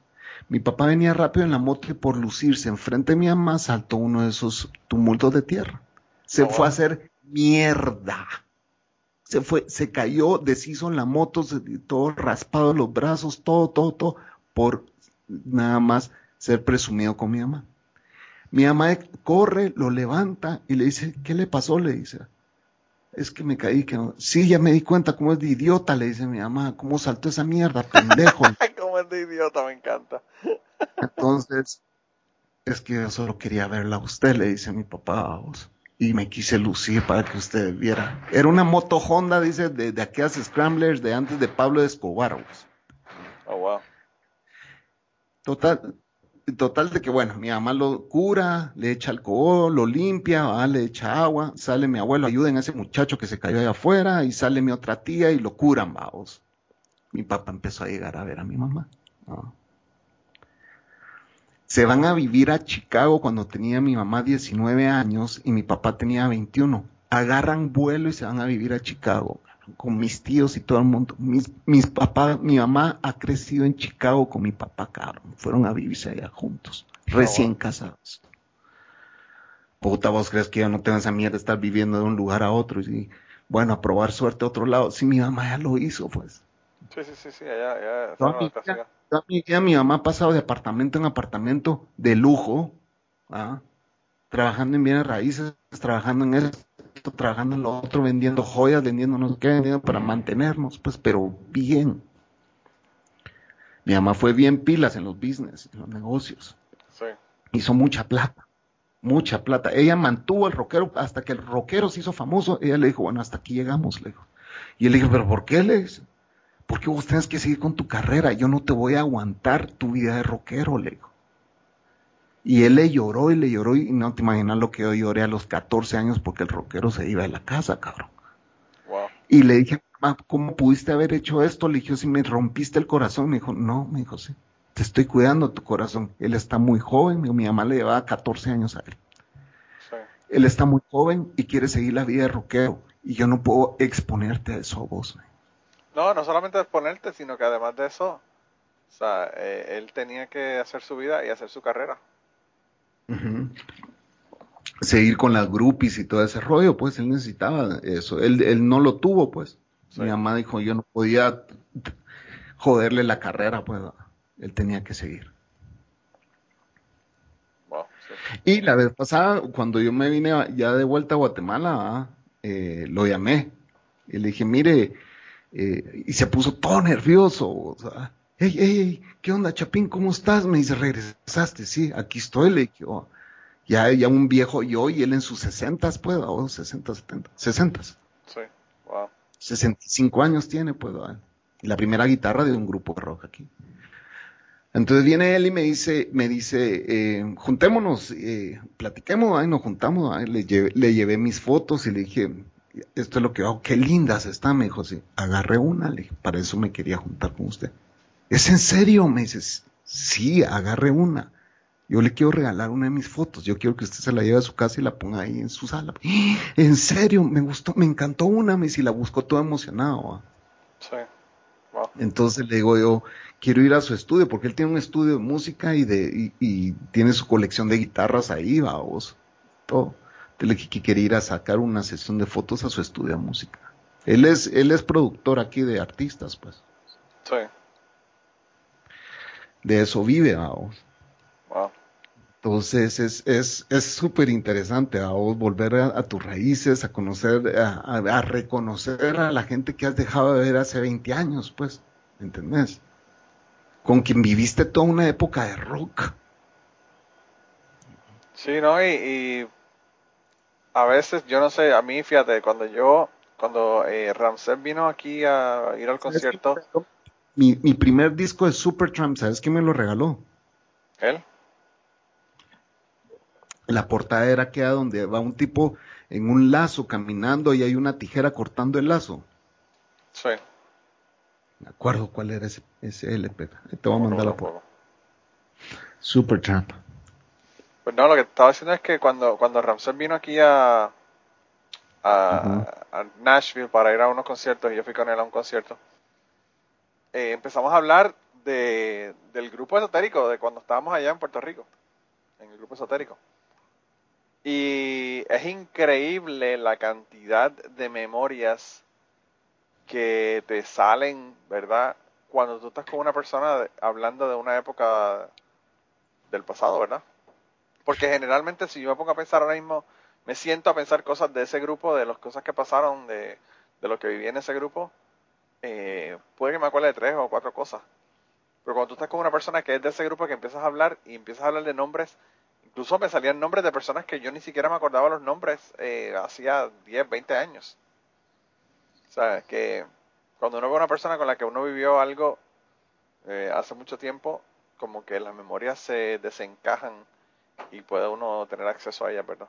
Mi papá venía rápido en la moto y por lucirse enfrente de mi mamá saltó uno de esos tumultos de tierra. Se oh, fue a hacer mierda. Se fue, se cayó, deshizo en la moto, todo raspado los brazos, todo, todo, todo, por nada más ser presumido con mi mamá. Mi mamá corre, lo levanta y le dice, ¿qué le pasó? Le dice, es que me caí, que no. Sí, ya me di cuenta cómo es de idiota, le dice mi mamá, cómo saltó esa mierda, pendejo. cómo es de idiota, me encanta. Entonces, es que yo solo quería verla a usted, le dice mi papá, y me quise lucir para que usted viera. Era una moto Honda, dice, de, de aquellas Scramblers de antes de Pablo Escobar. Oh, wow. Total, total de que, bueno, mi mamá lo cura, le echa alcohol, lo limpia, le echa agua, sale mi abuelo, ayuden a ese muchacho que se cayó allá afuera, y sale mi otra tía y lo curan, vamos. Mi papá empezó a llegar a ver a mi mamá. Se van a vivir a Chicago cuando tenía mi mamá 19 años y mi papá tenía 21. Agarran vuelo y se van a vivir a Chicago con mis tíos y todo el mundo. Mis, mis papás, mi mamá ha crecido en Chicago con mi papá, cabrón. Fueron a vivirse allá juntos, recién casados. Puta, vos crees que yo no tengo esa mierda de estar viviendo de un lugar a otro y, bueno, a probar suerte a otro lado. Sí, mi mamá ya lo hizo, pues. Sí, sí, sí, sí, allá, ya. mi, mi mamá ha pasado de apartamento en apartamento de lujo, ¿ah? trabajando en bienes raíces, trabajando en eso trabajando en lo otro, vendiendo joyas, vendiendo no sé qué, vendiendo para mantenernos, pues, pero bien. Mi mamá fue bien pilas en los business, en los negocios. Sí. Hizo mucha plata, mucha plata. Ella mantuvo al rockero hasta que el rockero se hizo famoso. Ella le dijo, bueno, hasta aquí llegamos, le dijo. Y él le dijo, pero ¿por qué le dice? Porque vos tienes que seguir con tu carrera. Yo no te voy a aguantar tu vida de rockero, le dijo. Y él le lloró y le lloró y no te imaginas lo que yo lloré a los 14 años porque el rockero se iba de la casa, cabrón. Y le dije, mamá, ¿cómo pudiste haber hecho esto? Le dije, si me rompiste el corazón. Me dijo, no, me dijo, sí, te estoy cuidando tu corazón. Él está muy joven, mi, mamá le llevaba 14 años a él. Él está muy joven y quiere seguir la vida de rockero y yo no puedo exponerte a eso a vos. No, no solamente exponerte, sino que además de eso, o sea, eh, él tenía que hacer su vida y hacer su carrera. Seguir con las groupies y todo ese rollo, pues él necesitaba eso. Él, él no lo tuvo, pues. Mi mamá dijo, yo no podía joderle la carrera, pues él tenía que seguir. Y la vez pasada, cuando yo me vine ya de vuelta a Guatemala, eh, lo llamé. Y le dije, mire, eh, y se puso todo nervioso, o sea, hey, hey, ¿qué onda, Chapín? ¿Cómo estás? Me dice, regresaste, sí, aquí estoy, le dije, oh, ya, ya un viejo yo y él en sus sesentas, pues, o sesenta, setenta, sesentas. Sí, wow. 65 años tiene, pues, la primera guitarra de un grupo rock aquí. Entonces viene él y me dice, me dice, eh, juntémonos, eh, platiquemos, ahí nos juntamos, le, llevé, le llevé mis fotos y le dije, esto es lo que hago, qué lindas están, me dijo, sí, agarré una, le para eso me quería juntar con usted. ¿Es en serio? Me dices, sí, agarré una. Yo le quiero regalar una de mis fotos. Yo quiero que usted se la lleve a su casa y la ponga ahí en su sala. En serio, me gustó, me encantó una, me y la buscó todo emocionado. Sí. Entonces le digo yo, quiero ir a su estudio, porque él tiene un estudio de música y de, y, tiene su colección de guitarras ahí, vamos. Todo. Entonces le quería ir a sacar una sesión de fotos a su estudio de música. Él es, él es productor aquí de artistas, pues. Sí. De eso vive, vamos. Entonces es es súper interesante a vos volver a, tus raíces, a conocer, a, reconocer a la gente que has dejado de ver hace 20 años, pues, ¿entendés? Con quien viviste toda una época de rock. Sí, ¿no? Y, a veces, yo no sé, a mí, fíjate, cuando yo, cuando eh, Ramsey vino aquí a ir al concierto... Mi, mi primer disco de Supertramp, ¿sabes quién me lo regaló? ¿Él? La portada era queda donde va un tipo en un lazo caminando y hay una tijera cortando el lazo. Sí. Me acuerdo cuál era ese, ese LP. Te voy a mandar la portada. Super Tramp. Pues no, lo que estaba diciendo es que cuando, cuando Ramsey vino aquí a, a, Nashville para ir a unos conciertos y yo fui con él a un concierto, eh, empezamos a hablar de, del grupo esotérico, de cuando estábamos allá en Puerto Rico, en el grupo esotérico. Y es increíble la cantidad de memorias que te salen, ¿verdad? Cuando tú estás con una persona hablando de una época del pasado, ¿verdad? Porque generalmente si yo me pongo a pensar ahora mismo, me siento a pensar cosas de ese grupo, de las cosas que pasaron, de, de lo que viví en ese grupo, eh, puede que me acuerde de tres o cuatro cosas. Pero cuando tú estás con una persona que es de ese grupo, que empiezas a hablar y empiezas a hablar de nombres Incluso me salían nombres de personas que yo ni siquiera me acordaba los nombres eh, hacía 10, 20 años. O sea, que cuando uno ve a una persona con la que uno vivió algo eh, hace mucho tiempo, como que las memorias se desencajan y puede uno tener acceso a ellas, ¿verdad?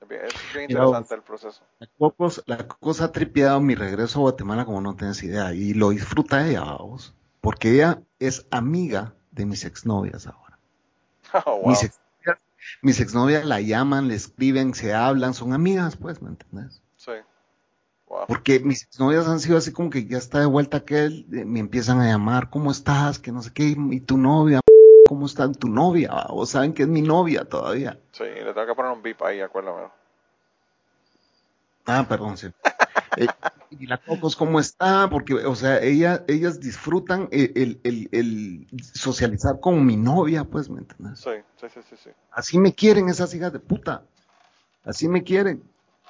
Es bien, interesante el proceso. La, cosa, la cosa ha tripeado mi regreso a Guatemala como no tienes idea y lo disfruta ella, vamos, porque ella es amiga de mis exnovias ahora. Oh, mis mis exnovias la llaman, le escriben, se hablan, son amigas, pues, ¿me entiendes? Sí. Porque mis exnovias han sido así como que ya está de vuelta aquel, me empiezan a llamar, ¿cómo estás? Que no sé qué, y tu novia, ¿cómo está tu novia? O saben que es mi novia todavía. Sí, le tengo que poner un bip ahí, acuérdame. Ah, perdón, sí. Eh, y la Cocos, ¿cómo está? Porque, o sea, ella, ellas disfrutan el, el, el, socializar con mi novia, pues, ¿me entiendes? Sí, sí, sí, sí, Así me quieren esas hijas de puta. Así me quieren.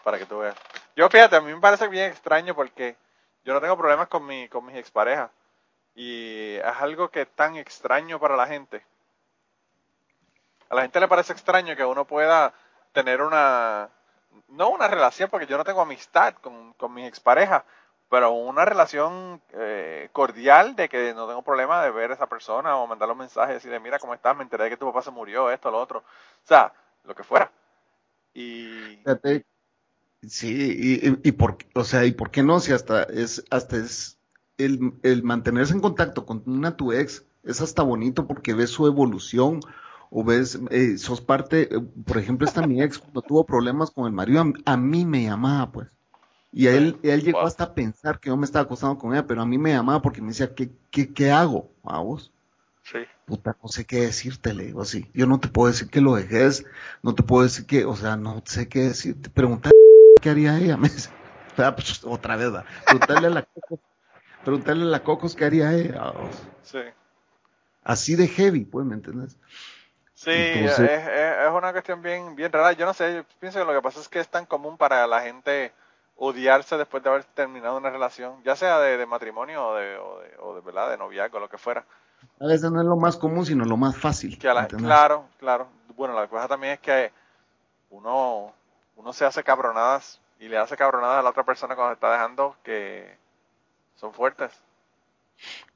Para que tú veas. Yo, fíjate, a mí me parece bien extraño porque yo no tengo problemas con, mi, con mis exparejas. Y es algo que es tan extraño para la gente. A la gente le parece extraño que uno pueda tener una no una relación, porque yo no tengo amistad con, con mis exparejas, pero una relación eh, cordial de que no tengo problema de ver a esa persona o mandarle un mensaje y decirle, mira cómo estás, me enteré de que tu papá se murió, esto, lo otro. O sea, lo que fuera. Y... Sí, y, y, por, o sea, y por qué no, si hasta es, hasta es el, el mantenerse en contacto con una tu ex, es hasta bonito porque ves su evolución o ves, eh, sos parte, eh, por ejemplo, esta mi ex cuando tuvo problemas con el marido, a, mí me llamaba, pues. Y a él, él llegó hasta a pensar que yo me estaba acostando con ella, pero a mí me llamaba porque me decía, ¿qué, qué, qué hago? ¿A vos? Sí. Puta, no sé qué decirte, le digo así. Yo no te puedo decir que lo dejes, no te puedo decir que, o sea, no sé qué decirte. Preguntar qué haría ella, me dice. Pues, otra vez, preguntarle a la preguntarle a la Cocos qué haría ella. Sí. Así de heavy, pues, ¿me entiendes? Sí, es, es, una cuestión bien, bien rara. Yo no sé, yo pienso que lo que pasa es que es tan común para la gente odiarse después de haber terminado una relación, ya sea de, matrimonio o de, o de, o de, ¿verdad? de noviazgo, lo que fuera. A veces no es lo más común, sino lo más fácil. claro, claro. Bueno, la cosa también es que uno, uno se hace cabronadas y le hace cabronadas a la otra persona cuando se está dejando que son fuertes.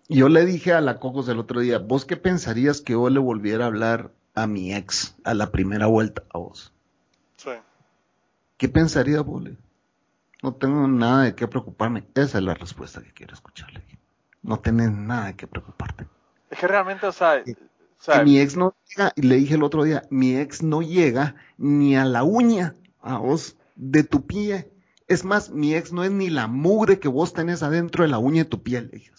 Yo le dije a la Cocos el otro día, ¿vos qué pensarías que yo le volviera a hablar a mi ex a la primera vuelta a vos. Sí. ¿Qué pensaría, Bole? no tengo nada de qué preocuparme. Esa es la respuesta que quiero escucharle. No tienes nada de qué preocuparte. Es que realmente, o sea, mi ex no llega, y le dije el otro día, mi ex no llega ni a la uña a vos de tu pie. Es más, mi ex no es ni la mugre que vos tenés adentro de la uña de tu piel. Le dije.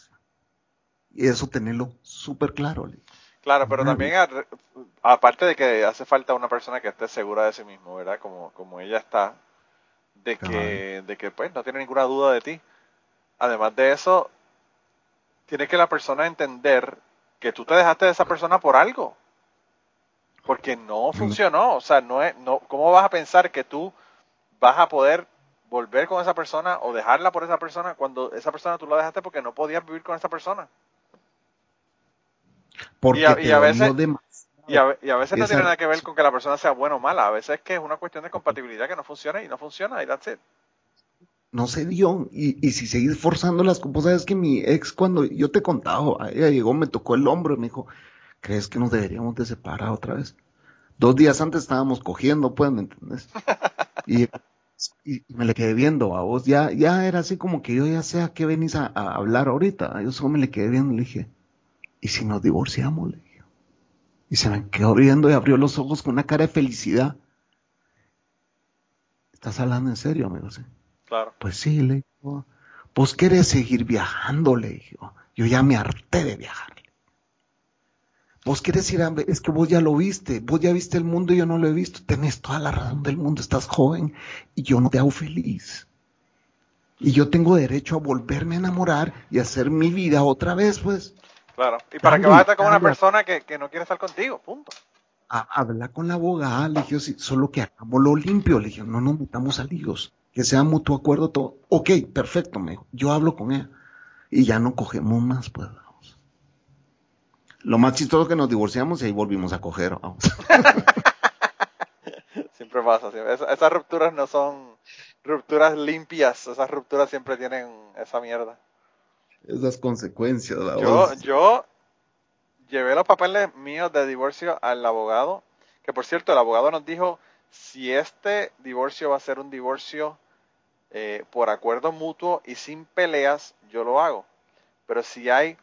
Y eso tenerlo súper claro. Le Claro, pero también, aparte de que hace falta una persona que esté segura de sí mismo, ¿verdad? Como, como ella está, de que, de que pues no tiene ninguna duda de ti. Además de eso, tiene que la persona entender que tú te dejaste de esa persona por algo. Porque no funcionó. O sea, no es, no, ¿cómo vas a pensar que tú vas a poder volver con esa persona o dejarla por esa persona cuando esa persona tú la dejaste porque no podías vivir con esa persona? Porque y a, veces, y a, veces no tiene nada que ver con que la persona sea buena o mala. A veces es que es una cuestión de compatibilidad que no funciona y no funciona y that's it. No se dio. Y, y si seguís forzando las cosas, es que mi ex, cuando yo te contaba, ella llegó, me tocó el hombro y me dijo, ¿crees que nos deberíamos de separar otra vez? Dos días antes estábamos cogiendo, pues, ¿me entendés? y, me le quedé viendo a vos. Ya, ya era así como que yo ya sé a qué venís a, a hablar ahorita. Yo solo me le quedé viendo y le dije, ¿y si nos divorciamos? Le dije. Y se me quedó viendo y abrió los ojos con una cara de felicidad. ¿Estás hablando en serio, amigo? ¿Sí? Claro. Pues sí, le dijo. ¿Vos querés seguir viajando? Le dije. Yo ya me harté de viajar. Vos querés ir a... Es que vos ya lo viste. Vos ya viste el mundo y yo no lo he visto. Tenés toda la razón del mundo. Estás joven y yo no te hago feliz. Y yo tengo derecho a volverme a enamorar y hacer mi vida otra vez, pues. Claro. ¿Y para a estar con una persona que, no quiere estar contigo? Punto. habla con la abogada, le dije, solo que hagámoslo limpio. Le dije, no nos metamos a líos. Que sea mutuo acuerdo todo. Ok, perfecto, me dijo. Yo hablo con ella. Y ya no cogemos más, pues. Lo más chistoso que nos divorciamos y ahí volvimos a coger. Vamos. siempre pasa. esas rupturas no son rupturas limpias. Esas rupturas siempre tienen esa mierda esas consecuencias. yo, yo llevé los papeles míos de divorcio al abogado, que por cierto el abogado nos dijo, si este divorcio va a ser un divorcio eh, por acuerdo mutuo y sin peleas, yo lo hago. Pero si hay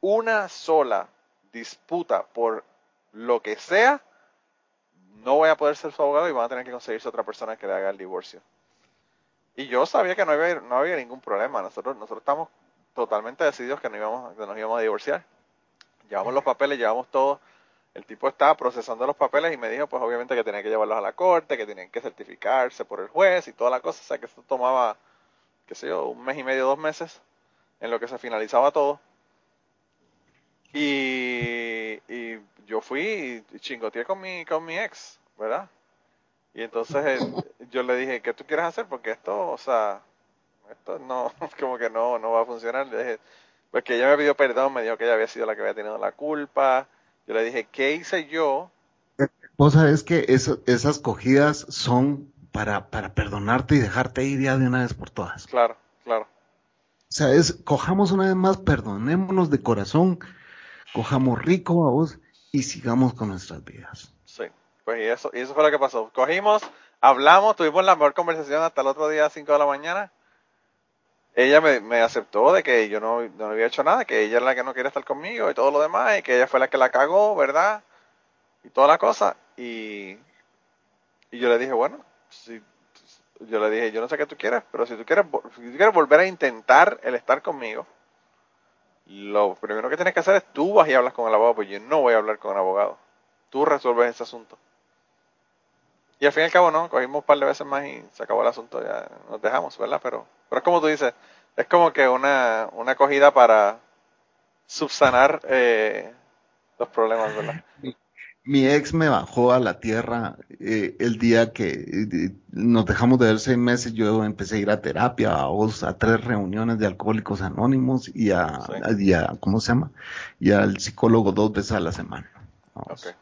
una sola disputa por lo que sea, no voy a poder ser su abogado y van a tener que conseguirse otra persona que le haga el divorcio. Y yo sabía que no había, no había ningún problema. Nosotros, nosotros estamos totalmente decididos que, no íbamos, que nos íbamos a divorciar. Llevamos los papeles, llevamos todo. El tipo estaba procesando los papeles y me dijo, pues obviamente que tenía que llevarlos a la corte, que tenían que certificarse por el juez y toda la cosa. O sea que esto tomaba, qué sé yo, un mes y medio, dos meses en lo que se finalizaba todo. Y, y yo fui y chingoteé con mi, con mi ex, ¿verdad? Y entonces eh, yo le dije, ¿qué tú quieres hacer? Porque esto, o sea, esto no, como que no, no va a funcionar. Le dije, pues que ella me pidió perdón, me dijo que ella había sido la que había tenido la culpa. Yo le dije, ¿qué hice yo? Vos sabés que esas cogidas son para, para perdonarte y dejarte ir ya de una vez por todas. Claro, claro. O sea, es, cojamos una vez más, perdonémonos de corazón, cojamos rico a vos y sigamos con nuestras vidas. Sí, pues y eso, y eso fue lo que pasó. Cogimos, hablamos, tuvimos la mejor conversación hasta el otro día a 5 de la mañana ella me, aceptó de que yo no, no, había hecho nada, que ella es la que no quiere estar conmigo y todo lo demás, y que ella fue la que la cagó, ¿verdad? Y toda la cosa. Y, y yo le dije, bueno, si, yo le dije, yo no sé qué tú quieres, pero si tú quieres, si tú quieres volver a intentar el estar conmigo, lo primero que tienes que hacer es tú vas y hablas con el abogado, pues yo no voy a hablar con el abogado. Tú resuelves ese asunto. Y al fin y al cabo, no, cogimos un par de veces más y se acabó el asunto, ya nos dejamos, ¿verdad? Pero, pero es como tú dices, es como que una, una acogida para subsanar eh, los problemas, ¿verdad? Mi, ex me bajó a la tierra eh, el día que eh, nos dejamos de ver seis meses. Yo empecé a ir a terapia, a, a tres reuniones de alcohólicos anónimos y a, y a, ¿cómo se llama? Y al psicólogo dos veces a la semana.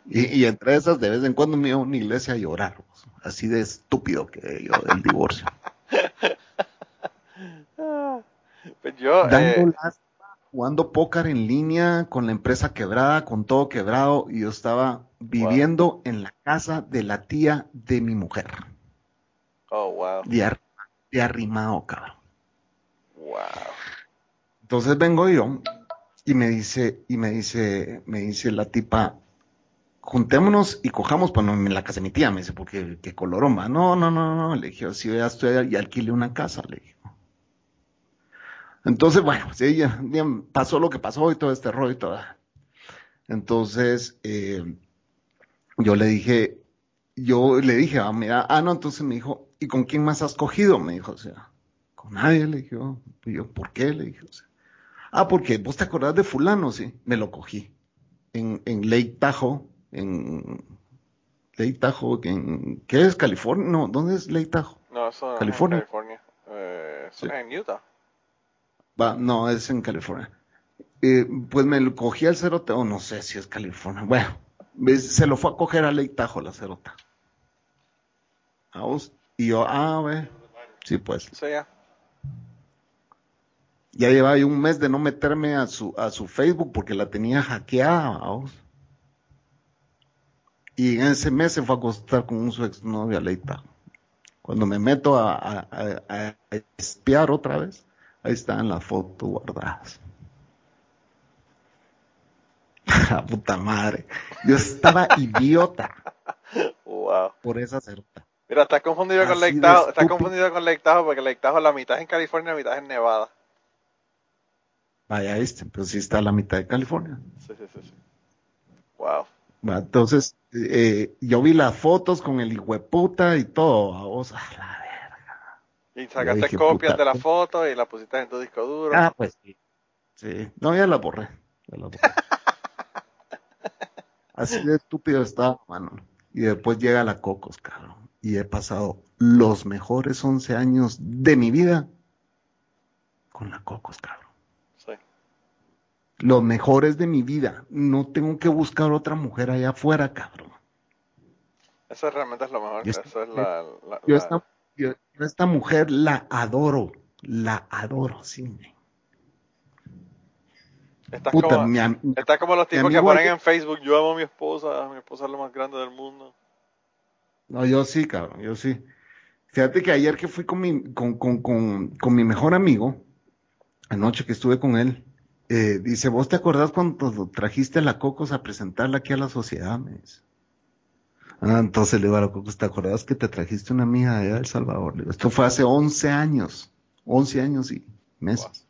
Y, entre esas, de vez en cuando me iba a una iglesia a llorar. Así de estúpido que yo del divorcio. pues yo, eh, jugando póker en línea, con la empresa quebrada, con todo quebrado, y yo estaba viviendo en la casa de la tía de mi mujer. Oh, wow. de arrimado, cabrón. Wow. Entonces vengo yo y me dice, y me dice, me dice la tipa, juntémonos y cojamos para pues, en la casa de mi tía, me dice, porque qué colorón va. No, no, no, no, le dije, si yo ya estoy y alquilé una casa, le dije. Entonces, bueno, sí, ya, pasó lo que pasó y todo este rollo y todo. Entonces, eh, yo le dije, yo le dije, ah, mira, ah, no, entonces me dijo, ¿y con quién más has cogido? Me dijo, o sea, con nadie, le dije, oh, yo, ¿por qué? Le dije, o sea, ah, porque vos te acordás de fulano, sí, me lo cogí. En, en Lake Tahoe, en Lake Tahoe, en, ¿qué es California? No, ¿dónde es Lake Tahoe? No, eso California. en California. Eh, en Utah. Va, no, es en California. Eh, pues me lo cogí al cerote, o no sé si es California. Bueno, se lo fue a coger a Lake Tahoe la cerota. Y yo, ah, ve. Sí, pues. Sí, ya. Ya llevaba un mes de no meterme a su, a su Facebook porque la tenía hackeada, vamos. Y en ese mes se fue a acostar con su exnovia Leita. Cuando me meto a, espiar otra vez, ahí están las fotos guardadas. La puta madre. Yo estaba idiota. Wow. Por esa certa. Mira, estás confundido con Lake Tahoe. Estás confundido con Lake Tahoe porque Lake Tahoe la mitad es en California y la mitad es en Nevada. Vaya este, pero sí está la mitad de California. Sí, sí, sí. sí. Wow. Entonces, eh, yo vi las fotos con el puta y todo, a vos, a la. Y sacaste copias de la foto y la pusiste en tu disco duro. Ah, pues sí. Sí, no, ya la borré. Ya la borré. Así de estúpido está, mano. Y después llega la Cocos, cabrón. Y he pasado los mejores 11 años de mi vida con la Cocos, cabrón los mejores de mi vida. No tengo que buscar otra mujer allá afuera, cabrón. Eso realmente es lo mejor. Eso es la, yo, Esta, esta, mujer la adoro. La adoro, sí. Estás, como, como los tipos que ponen en Facebook, yo amo a mi esposa, mi esposa es lo más grande del mundo. No, yo sí, cabrón, yo sí. Fíjate que ayer que fui con mi, con, con, con, con mi mejor amigo, anoche que estuve con él, eh, dice, ¿vos te acordás cuando trajiste a la Cocos a presentarla aquí a la sociedad? Me Ah, entonces le digo a la Cocos, ¿te acordás que te trajiste una amiga de El Salvador? esto fue hace 11 años, 11 años y meses.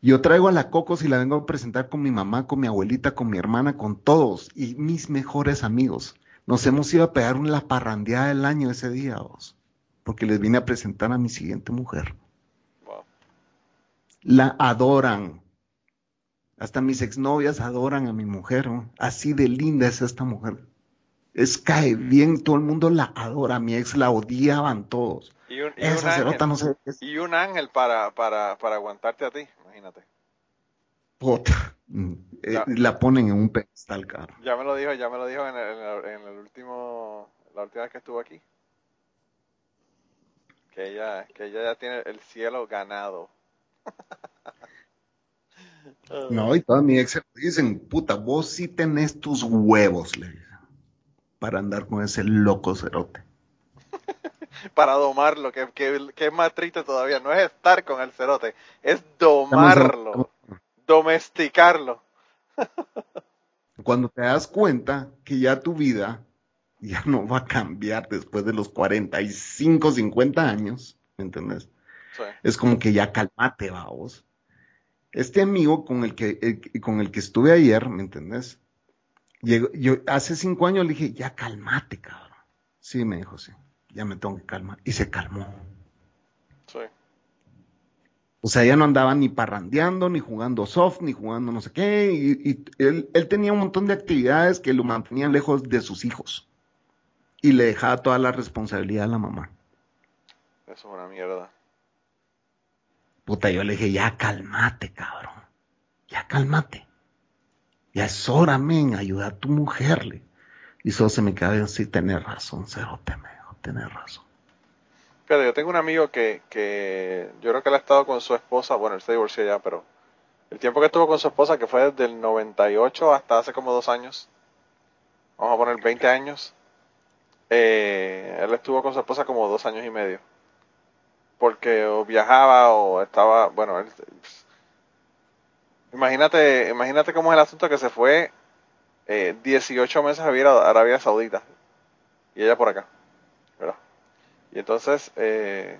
Yo traigo a la Cocos y la vengo a presentar con mi mamá, con mi abuelita, con mi hermana, con todos y mis mejores amigos. Nos hemos ido a pegar una parrandeada del año ese día, vos, porque les vine a presentar a mi siguiente mujer. La adoran, hasta mis exnovias adoran a mi mujer, así de linda es esta mujer. Es cae bien, todo el mundo la adora, mi ex la odiaban todos. Y un, ángel, y un ángel para, para, para aguantarte a ti, imagínate. Puta. Eh, la ponen en un pedestal, caro. Ya me lo dijo, ya me lo dijo en el, en el último, la última vez que estuvo aquí. Que ella, que ella ya tiene el cielo ganado. No, y toda mi ex dicen, puta, vos sí tenés tus huevos, le para andar con ese loco cerote. para domarlo, que, que, es más triste todavía, no es estar con el cerote, es domarlo, domesticarlo. Cuando te das cuenta que ya tu vida ya no va a cambiar después de los 45, 50 años, ¿me entendés? Es como que ya calmate, vamos este amigo con el que, con el que estuve ayer, ¿me entendés? Llegó, yo hace cinco años le dije, ya calmate, cabrón. Sí, me dijo, sí, ya me tengo que calmar. Y se calmó. Sí. O sea, ya no andaba ni parrandeando, ni jugando soft, ni jugando no sé qué. Y, él, él, tenía un montón de actividades que lo mantenían lejos de sus hijos. Y le dejaba toda la responsabilidad a la mamá. Eso es una mierda. Puta, yo le dije, ya cálmate, cabrón. Ya cálmate. Ya es hora, men, ayuda a tu mujer. Le. Y solo se me quedó así, tenés razón, cerote, me dijo, tenés razón. Pero yo tengo un amigo que, que yo creo que él ha estado con su esposa, bueno, él se divorció ya, pero el tiempo que estuvo con su esposa, que fue desde el 98 hasta hace como dos años, vamos a poner 20 años, eh, él estuvo con su esposa como dos años y medio. porque o viajaba o estaba, bueno, imagínate, imagínate cómo es el asunto que se fue eh, 18 meses a vivir a Arabia Saudita y ella por acá, ¿verdad? Y entonces, eh,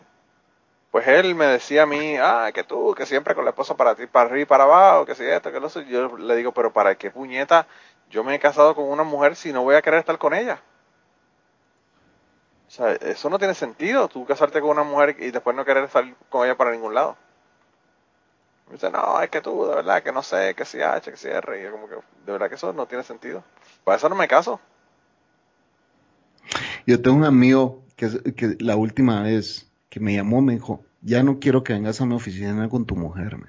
pues él me decía a mí, ah, que tú, que siempre con la esposa para ti, para arriba y para abajo, que si esto, que no sé. Yo le digo, pero ¿para qué puñeta yo me he casado con una mujer si no voy a querer estar con ella? O sea, eso no tiene sentido, tú casarte con una mujer y después no querer estar con ella para ningún lado. Me dice, no, es que tú, de verdad, que no sé, que si H, que si R, y yo como que, de verdad que eso no tiene sentido. Para eso no me caso. Yo tengo un amigo que, que la última vez que me llamó me dijo, ya no quiero que vengas a mi oficina con tu mujer. Me.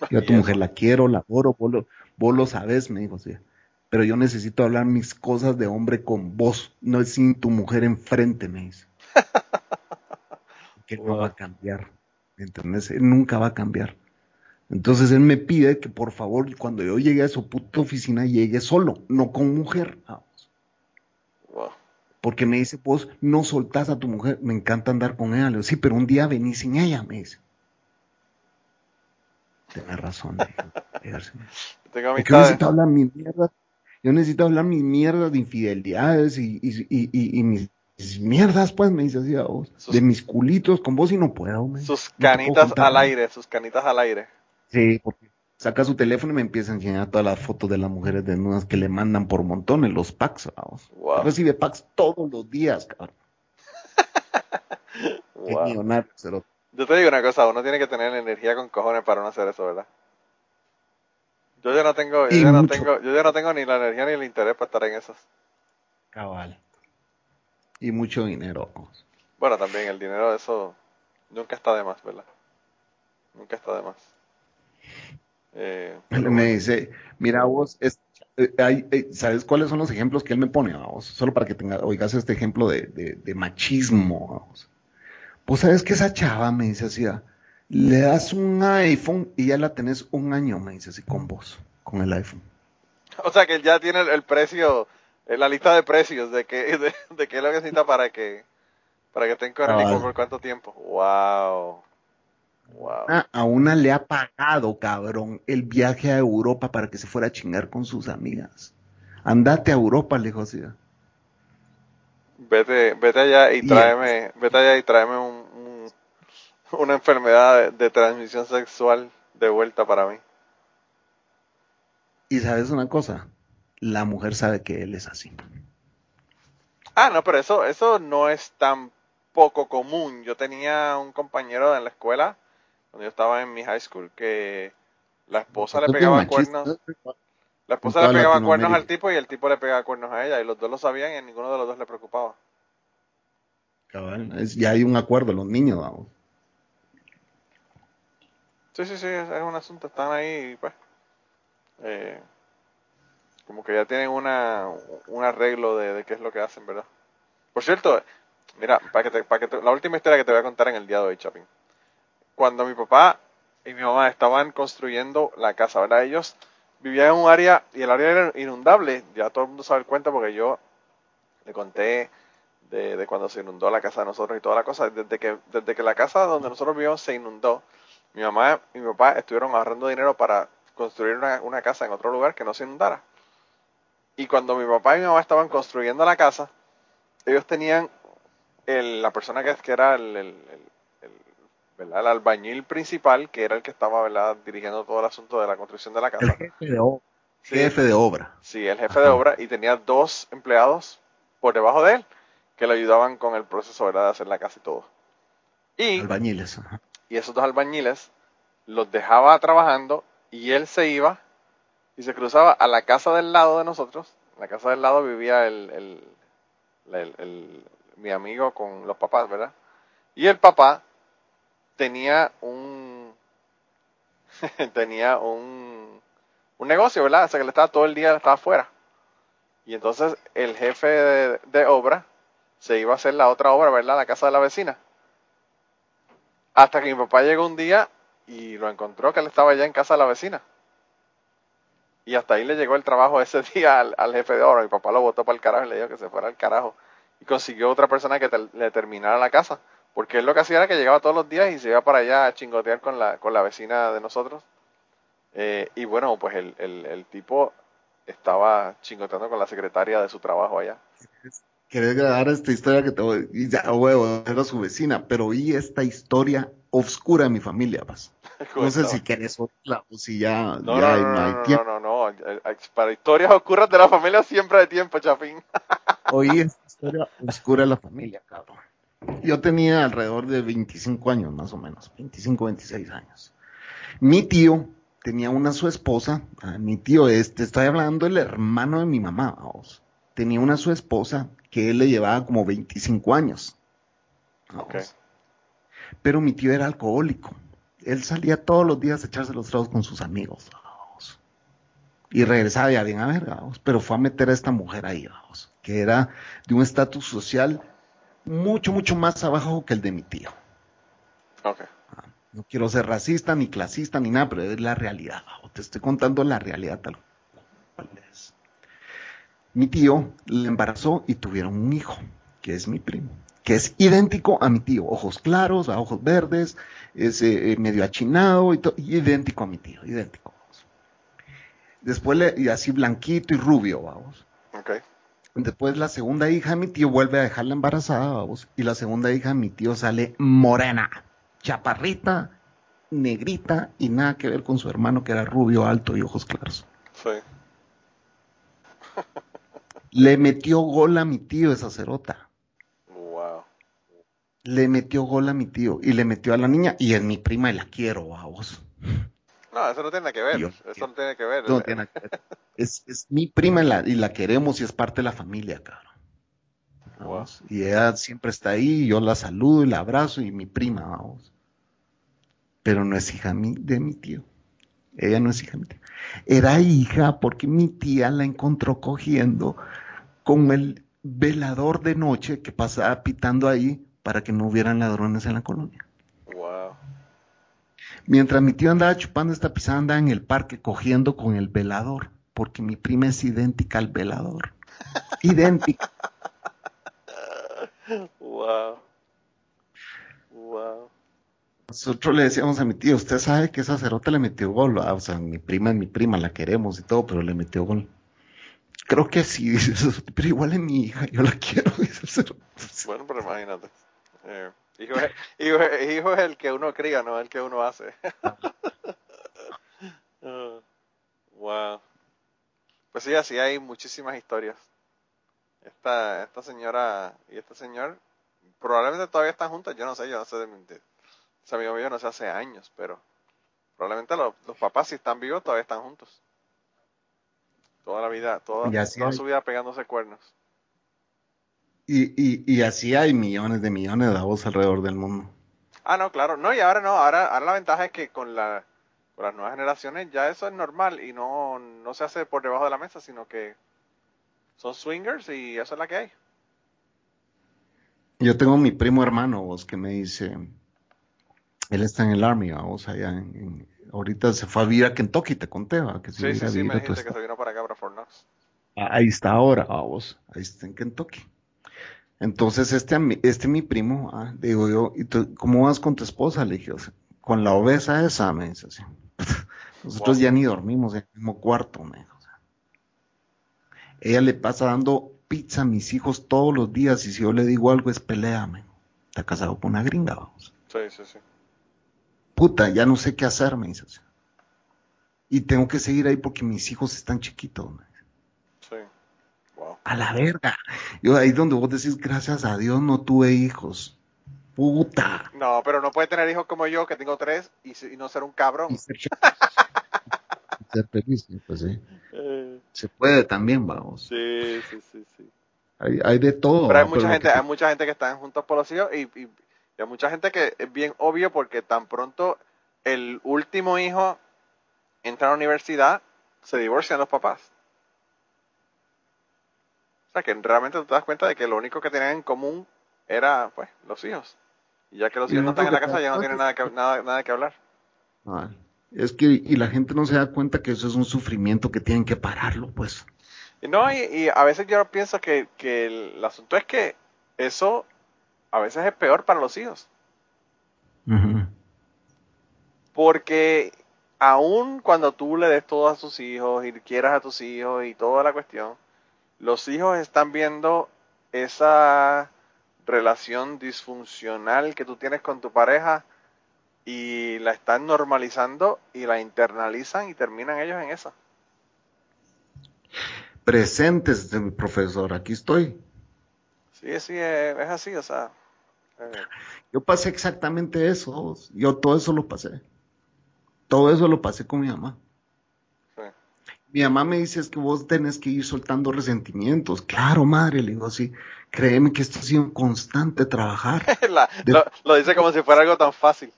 Yo a tu mujer la quiero, la adoro, vos lo, vos lo sabes, me dijo, sí pero yo necesito hablar mis cosas de hombre con vos, no sin tu mujer enfrente, me dice. que no va a cambiar, ¿entendés? Nunca va a cambiar. Entonces él me pide que por favor, cuando yo llegue a su puta oficina, llegue solo, no con mujer. Porque me dice, vos no soltás a tu mujer, me encanta andar con ella. Le digo, sí, pero un día venís sin ella, me dice. Tienes razón. Tengo que necesito hablar mi mierda yo necesito hablar mis mierdas de infidelidades y, y, mis mierdas, pues, me dice así a vos. de mis culitos con vos y no puedo. sus canitas al aire, sus canitas al aire. Sí, porque saca su teléfono y me empieza a enseñar todas las fotos de las mujeres desnudas que le mandan por montones, los packs, vamos. Recibe packs todos los días, cabrón. Yo te digo una cosa, uno tiene que tener energía con cojones para no hacer eso, ¿verdad? Yo ya no tengo, yo ya no tengo, yo ya no tengo ni la energía ni el interés para estar en esas. Cabal. Y mucho dinero. Bueno, también el dinero de eso nunca está de más, ¿verdad? Nunca está de más. Eh, me dice, mira vos, eh, eh, ¿sabes cuáles son los ejemplos que él me pone? Vos? Solo para que tenga, oigas este ejemplo de, de, machismo. Vamos. Pues sabes que esa chava me dice así, ah, le das un iPhone y ya la tenés un año, me dice así, con vos, con el iPhone. O sea que ya tiene el, precio, la lista de precios de que, de, de que lo necesita para que, para que estén con el por cuánto tiempo. Wow. Wow. Ah, a una le ha pagado, cabrón, el viaje a Europa para que se fuera a chingar con sus amigas. Andate a Europa, lejos. Vete, vete allá y tráeme, vete allá y tráeme un, una enfermedad de, transmisión sexual de vuelta para mí. Y sabes una cosa, la mujer sabe que él es así. Ah, no, pero eso, eso no es tan poco común. Yo tenía un compañero en la escuela, cuando yo estaba en mi high school, que la esposa le pegaba cuernos. La esposa le pegaba cuernos al tipo y el tipo le pegaba cuernos a ella, y los dos lo sabían y a ninguno de los dos le preocupaba. ya hay un acuerdo, los niños, vamos. Sí, sí, sí, es, un asunto, están ahí, pues. Eh, como que ya tienen una, un arreglo de, qué es lo que hacen, ¿verdad? Por cierto, mira, para que, para que la última historia que te voy a contar en el día de hoy, Shopping. Cuando mi papá y mi mamá estaban construyendo la casa, ¿verdad? Ellos vivían en un área y el área era inundable, ya todo el mundo sabe el cuento porque yo le conté de, de, cuando se inundó la casa de nosotros y toda la cosa. Desde que, desde que la casa donde nosotros vivimos se inundó, mi mamá y mi papá estuvieron ahorrando dinero para construir una, casa en otro lugar que no se inundara. Y cuando mi papá y mi mamá estaban construyendo la casa, ellos tenían la persona que, que era el, el, el, albañil principal, que era el que estaba ¿verdad? dirigiendo todo el asunto de la construcción de la casa. El jefe de obra. Sí, jefe de obra. Sí, el jefe de obra y tenía dos empleados por debajo de él que le ayudaban con el proceso ¿verdad? de hacer la casa y todo. Y, Albañiles. Ajá y esos dos albañiles los dejaba trabajando y él se iba y se cruzaba a la casa del lado de nosotros. En la casa del lado vivía el, mi amigo con los papás, ¿verdad? Y el papá tenía un tenía un, un negocio, ¿verdad? O sea que él estaba todo el día, estaba afuera. Y entonces el jefe de, de obra se iba a hacer la otra obra, ¿verdad? La casa de la vecina. Hasta que mi papá llegó un día y lo encontró que él estaba ya en casa de la vecina. Y hasta ahí le llegó el trabajo ese día al, jefe de obra. Mi papá lo botó para el carajo y le dijo que se fuera al carajo. Y consiguió otra persona que le terminara la casa. Porque él lo que hacía era que llegaba todos los días y se iba para allá a chingotear con la, con la vecina de nosotros. Eh, y bueno, pues el, el, el, tipo estaba chingoteando con la secretaria de su trabajo allá. Querés grabar esta historia que te voy, y ya, huevo, era su vecina, pero vi esta historia oscura de mi familia, vas. No sé si quieres otra o si ya, no, no, no, hay tiempo. No, no, no, para historias oscuras de la familia siempre hay tiempo, chapín. Oí esta historia oscura de la familia, cabrón. Yo tenía alrededor de 25 años, más o menos, 25, 26 años. Mi tío tenía una su esposa, ah, mi tío este, estoy hablando del hermano de mi mamá, vamos. Tenía una su esposa que él le llevaba como 25 años. Pero mi tío era alcohólico. Él salía todos los días a echarse los tragos con sus amigos. Y regresaba ya bien a ver, pero fue a meter a esta mujer ahí, que era de un estatus social mucho, mucho más abajo que el de mi tío. Okay. No quiero ser racista, ni clasista, ni nada, pero es la realidad. Te estoy contando la realidad tal cual es. Mi tío le embarazó y tuvieron un hijo, que es mi primo, que es idéntico a mi tío. Ojos claros, a ojos verdes, es eh, medio achinado, y idéntico a mi tío, idéntico. Después, le, y así blanquito y rubio, vamos. Okay. Después la segunda hija de mi tío vuelve a dejarla embarazada, vamos. Y la segunda hija de mi tío sale morena chaparrita, negrita y nada que ver con su hermano que era rubio, alto y ojos claros. Sí. Le metió gol a mi tío esa cerota. Wow. Le metió gol a mi tío y le metió a la niña y es mi prima y la quiero, vos. No, eso no tiene que ver. eso no tiene que ver. No tiene que ver. Es, es mi prima y la, y la queremos y es parte de la familia, cabrón. Y ella siempre está ahí, yo la saludo y la abrazo y mi prima, vamos. Pero no es hija de mi tío. Ella no es hija de mi tío. Era hija porque mi tía la encontró cogiendo con el velador de noche que pasaba pitando ahí para que no hubieran ladrones en la colonia. Mientras mi tío andaba chupando esta pisada, andaba en el parque cogiendo con el velador, porque mi prima es idéntica al velador. idéntica. Wow. Wow. Nosotros le decíamos a mi tío, usted sabe que esa cerota le metió gol, o sea, mi prima es mi prima, la queremos y todo, pero le metió gol. Creo que sí, pero igual es mi hija, yo la quiero. Bueno, pero imagínate. Eh, hijo, es, hijo, es el que uno cría, no el que uno hace. uh, wow. Pues sí, así hay muchísimas historias esta, esta señora y este señor probablemente todavía están juntos, yo no sé, yo no sé de, ese amigo mío no sé hace años, pero probablemente los, papás si están vivos todavía están juntos. Toda la vida, toda, toda su vida pegándose cuernos. Y, y, y así hay millones de millones de voz alrededor del mundo. Ah, no, claro. No, y ahora no. Ahora, ahora la ventaja es que con, la, con las nuevas generaciones ya eso es normal y no, no se hace por debajo de la mesa, sino que son swingers y eso es la que hay. Yo tengo mi primo hermano, vos, que me dice, él está en el Army, vos, allá en, ahorita se fue a vivir a Kentucky, te conté, ¿va? Que sí, sí, sí, me dijiste que se vino para acá, para Fort Knox. Ah, ahí está ahora, vos, ahí está en Kentucky. Entonces, este, este mi primo, ah, digo yo, ¿y ¿cómo vas con tu esposa? Le dije, con la obesa esa, me dice así. Nosotros ya ni dormimos en el mismo cuarto, me ella le pasa dando pizza a mis hijos todos los días y si yo le digo algo es peleame. Está casado con una gringa, vamos. Sí, sí, sí. Puta, ya no sé qué hacer, me dice. Y tengo que seguir ahí porque mis hijos están chiquitos. Me Sí. A la verga. Yo ahí donde vos decís, gracias a Dios no tuve hijos. Puta. No, pero no puede tener hijos como yo, que tengo tres, y, no ser un cabrón. ser feliz, pues sí. Eh. Se puede también, vamos. Sí, sí, sí, sí. Hay, hay de todo. Pero hay mucha gente, hay mucha gente que están juntos por los hijos y, y, hay mucha gente que es bien obvio porque tan pronto el último hijo entra a la universidad, se divorcian los papás. O sea que realmente tú te das cuenta de que lo único que tenían en común era pues los hijos. Y ya que los hijos no están en la casa ya no tienen nada que, nada, nada que hablar. Es que, y la gente no se da cuenta que eso es un sufrimiento que tienen que pararlo, pues. No, y, a veces yo pienso que, el, asunto es que eso a veces es peor para los hijos. Porque aun cuando tú le des todo a tus hijos y quieras a tus hijos y toda la cuestión, los hijos están viendo esa relación disfuncional que tú tienes con tu pareja y la están normalizando y la internalizan y terminan ellos en esa. Presentes, profesor, aquí estoy. Sí, sí, es así, o sea. Eh. Yo pasé exactamente eso, yo todo eso lo pasé. Todo eso lo pasé con mi mamá. Mi mamá me dice es que vos tenés que ir soltando resentimientos. Claro, madre, le digo así. Créeme que esto ha sido un constante trabajar. lo, dice como si fuera algo tan fácil.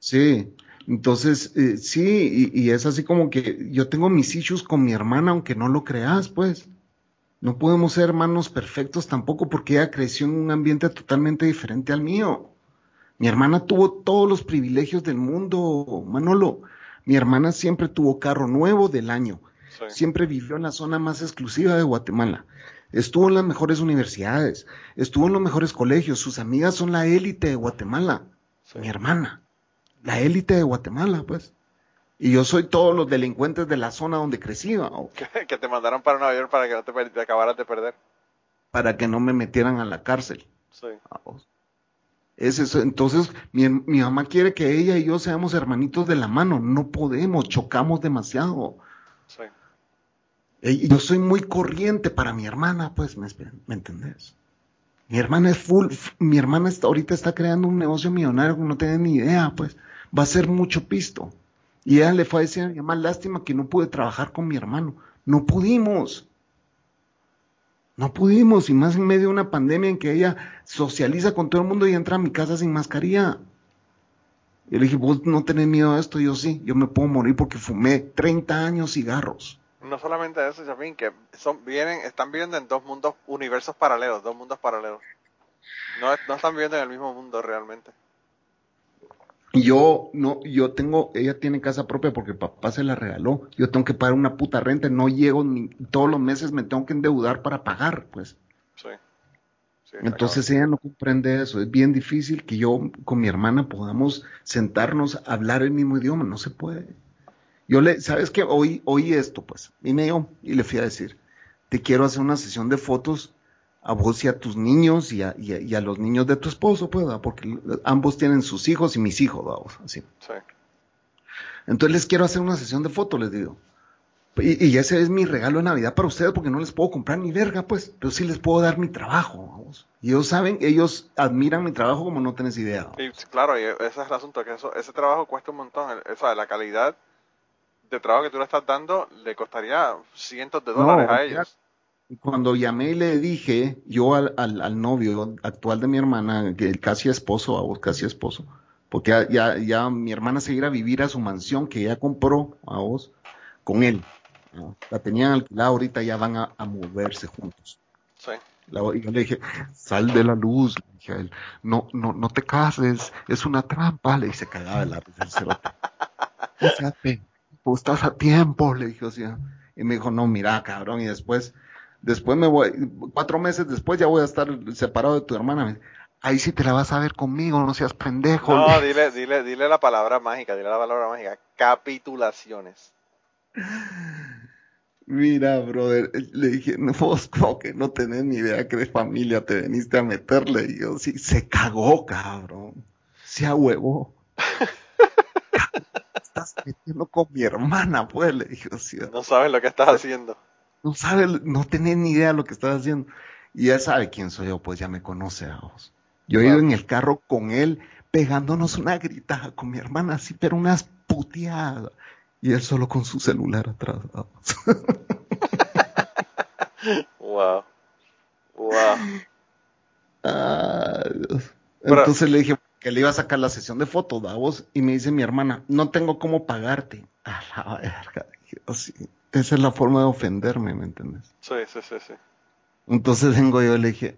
Sí, entonces eh, sí, y, es así como que yo tengo mis issues con mi hermana, aunque no lo creas, pues. No podemos ser hermanos perfectos tampoco porque ella creció en un ambiente totalmente diferente al mío. Mi hermana tuvo todos los privilegios del mundo, Manolo. Mi hermana siempre tuvo carro nuevo del año. Siempre vivió en la zona más exclusiva de Guatemala. Estuvo en las mejores universidades, estuvo en los mejores colegios. Sus amigas son la élite de Guatemala. Mi hermana, la élite de Guatemala, pues. Y yo soy todos los delincuentes de la zona donde crecí. Que te mandaron para Nueva York para que no te, acabaras de perder. Para que no me metieran a la cárcel. Sí. Es eso. Entonces, mi, mi, mamá quiere que ella y yo seamos hermanitos de la mano. No podemos, chocamos demasiado. Sí. Yo soy muy corriente para mi hermana, pues, ¿me, me entendés? Mi hermana es full, mi hermana está, ahorita está creando un negocio millonario que no tiene ni idea, pues, va a ser mucho pisto. Y ella le fue a decir a lástima que no pude trabajar con mi hermano. No pudimos. No pudimos, y más en medio de una pandemia en que ella socializa con todo el mundo y entra a mi casa sin mascarilla. Y le dije, vos no tenés miedo a esto, yo sí, yo me puedo morir porque fumé 30 años cigarros. No solamente eso, Chapín, que son, vienen, están viviendo en dos mundos, universos paralelos, dos mundos paralelos. No, no están viviendo en el mismo mundo realmente. Yo no, yo tengo, ella tiene casa propia porque papá se la regaló. Yo tengo que pagar una puta renta, no llego ni todos los meses me tengo que endeudar para pagar, pues. Sí. Entonces ella no comprende eso. Es bien difícil que yo con mi hermana podamos sentarnos a hablar el mismo idioma. No se puede. Yo le, ¿sabes qué? Oí, oí esto, pues. Vine yo y le fui a decir, te quiero hacer una sesión de fotos a vos y a tus niños y a, y a, los niños de tu esposo, pues, porque ambos tienen sus hijos y mis hijos, vamos, así. Sí. Entonces les quiero hacer una sesión de fotos, les digo. Y, y, ese es mi regalo de Navidad para ustedes, porque no les puedo comprar ni verga, pues, pero sí les puedo dar mi trabajo, vamos. Y ellos saben, ellos admiran mi trabajo como no tenés idea. claro, y ese es el asunto, que eso, ese trabajo cuesta un montón, o sea, la calidad de trabajo que tú le estás dando le costaría cientos de dólares a ellos cuando llamé y le dije, yo al, al, novio actual de mi hermana, que casi esposo, a vos casi esposo, porque ya, ya, mi hermana se iba a vivir a su mansión que ella compró a vos con él. La tenían alquilada, ahorita ya van a, moverse juntos. Sí. y yo le dije, sal de la luz, le dije a él, no, no, no te cases, es una trampa, le dije, cagaba de la risa o sea, pues estás a tiempo, le dije, o sea, y me dijo, no, mira, cabrón, y después Después me voy, cuatro meses después ya voy a estar separado de tu hermana. Ahí sí te la vas a ver conmigo, no seas pendejo. No, dile, dile, dile la palabra mágica, dile la palabra mágica. Capitulaciones. Mira, brother, le dije, no, vos como que no tenés ni idea que de familia te veniste a meterle. Y yo, sí, se cagó, cabrón. Se huevo. estás metiendo con mi hermana, pues, le dije. no sabes lo que estás haciendo no sabe, no tenía ni idea de lo que estaba haciendo. Y ya sabe quién soy yo, pues ya me conoce a vos. Yo he ido en el carro con él, pegándonos una gritada con mi hermana, así, pero unas puteadas. Y él solo con su celular atrás. wow. Wow. Entonces le dije que le iba a sacar la sesión de fotos, Davos, y me dice mi hermana, no tengo cómo pagarte. A la verga. Así. Esa es la forma de ofenderme, ¿me entiendes? Sí, sí, sí, sí. Entonces vengo yo y le dije,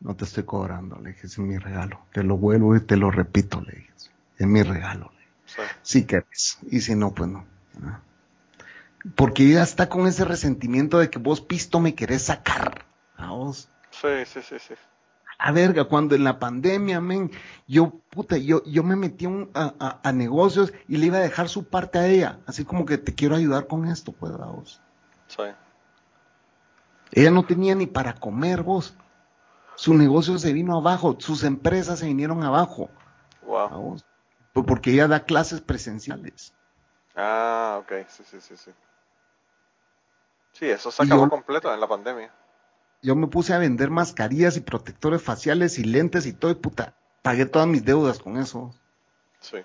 no te estoy cobrando, le dije, es mi regalo. Te lo vuelvo y te lo repito, le dije, es mi regalo. Le dije. Sí. Si quieres, y si no, pues no. Porque ella está con ese resentimiento de que vos pisto me querés sacar a vos. Sí, sí, sí, sí. A verga, cuando en la pandemia, men, yo, puta, yo, yo me metí a, negocios y le iba a dejar su parte a ella, así como que te quiero ayudar con esto, pues, vos. Sí. Ella no tenía ni para comer, vos. Su negocio se vino abajo, sus empresas se vinieron abajo. Wow. Porque ella da clases presenciales. Ah, ok, sí, sí, sí, sí. Sí, eso se acabó completo en la pandemia. Yo me puse a vender mascarillas y protectores faciales y lentes y todo, y puta, pagué todas mis deudas con eso. Sí.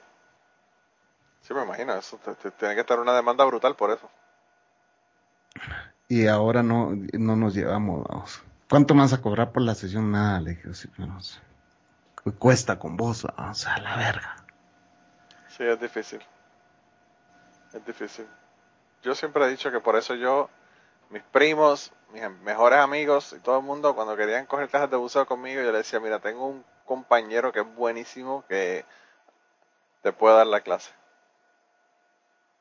Sí, me imagino, eso tiene que estar una demanda brutal por eso. Y ahora no, no nos llevamos, vamos. ¿Cuánto más a cobrar por la sesión? Nada, le dije, sí, pero cuesta con vos, vamos a la verga. Sí, es difícil. Es difícil. Yo siempre he dicho que por eso yo mis primos, mis mejores amigos y todo el mundo cuando querían coger cajas de buceo conmigo, yo le decía, mira, tengo un compañero que es buenísimo que te puede dar la clase.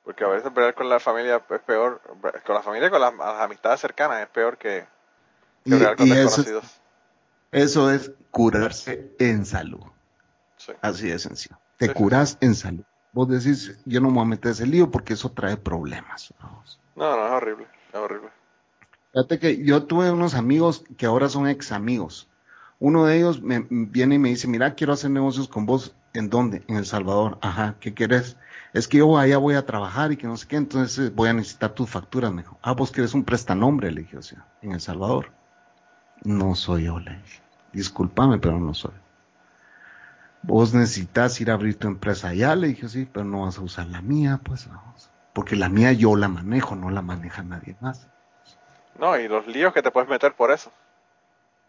Porque a veces pelear con la familia es peor, con la familia y con las, amistades cercanas es peor que, que con desconocidos. Eso, es curarse en salud. Así de sencillo. Te curas en salud. Vos decís, yo no me voy a meter ese lío porque eso trae problemas. No, no, es horrible horrible. Fíjate que yo tuve unos amigos que ahora son ex amigos. Uno de ellos me viene y me dice, mira, quiero hacer negocios con vos. ¿En dónde? En El Salvador. Ajá, ¿qué querés? Es que yo allá voy a trabajar y que no sé qué, entonces voy a necesitar tus facturas. Me dijo, ah, vos querés un prestanombre, le dije, o sea, en El Salvador. No soy yo, le dije. Discúlpame, pero no soy. Vos necesitas ir a abrir tu empresa allá, le dije, sí, pero no vas a usar la mía, pues vamos porque la mía yo la manejo, no la maneja nadie más. No, y los líos que te puedes meter por eso.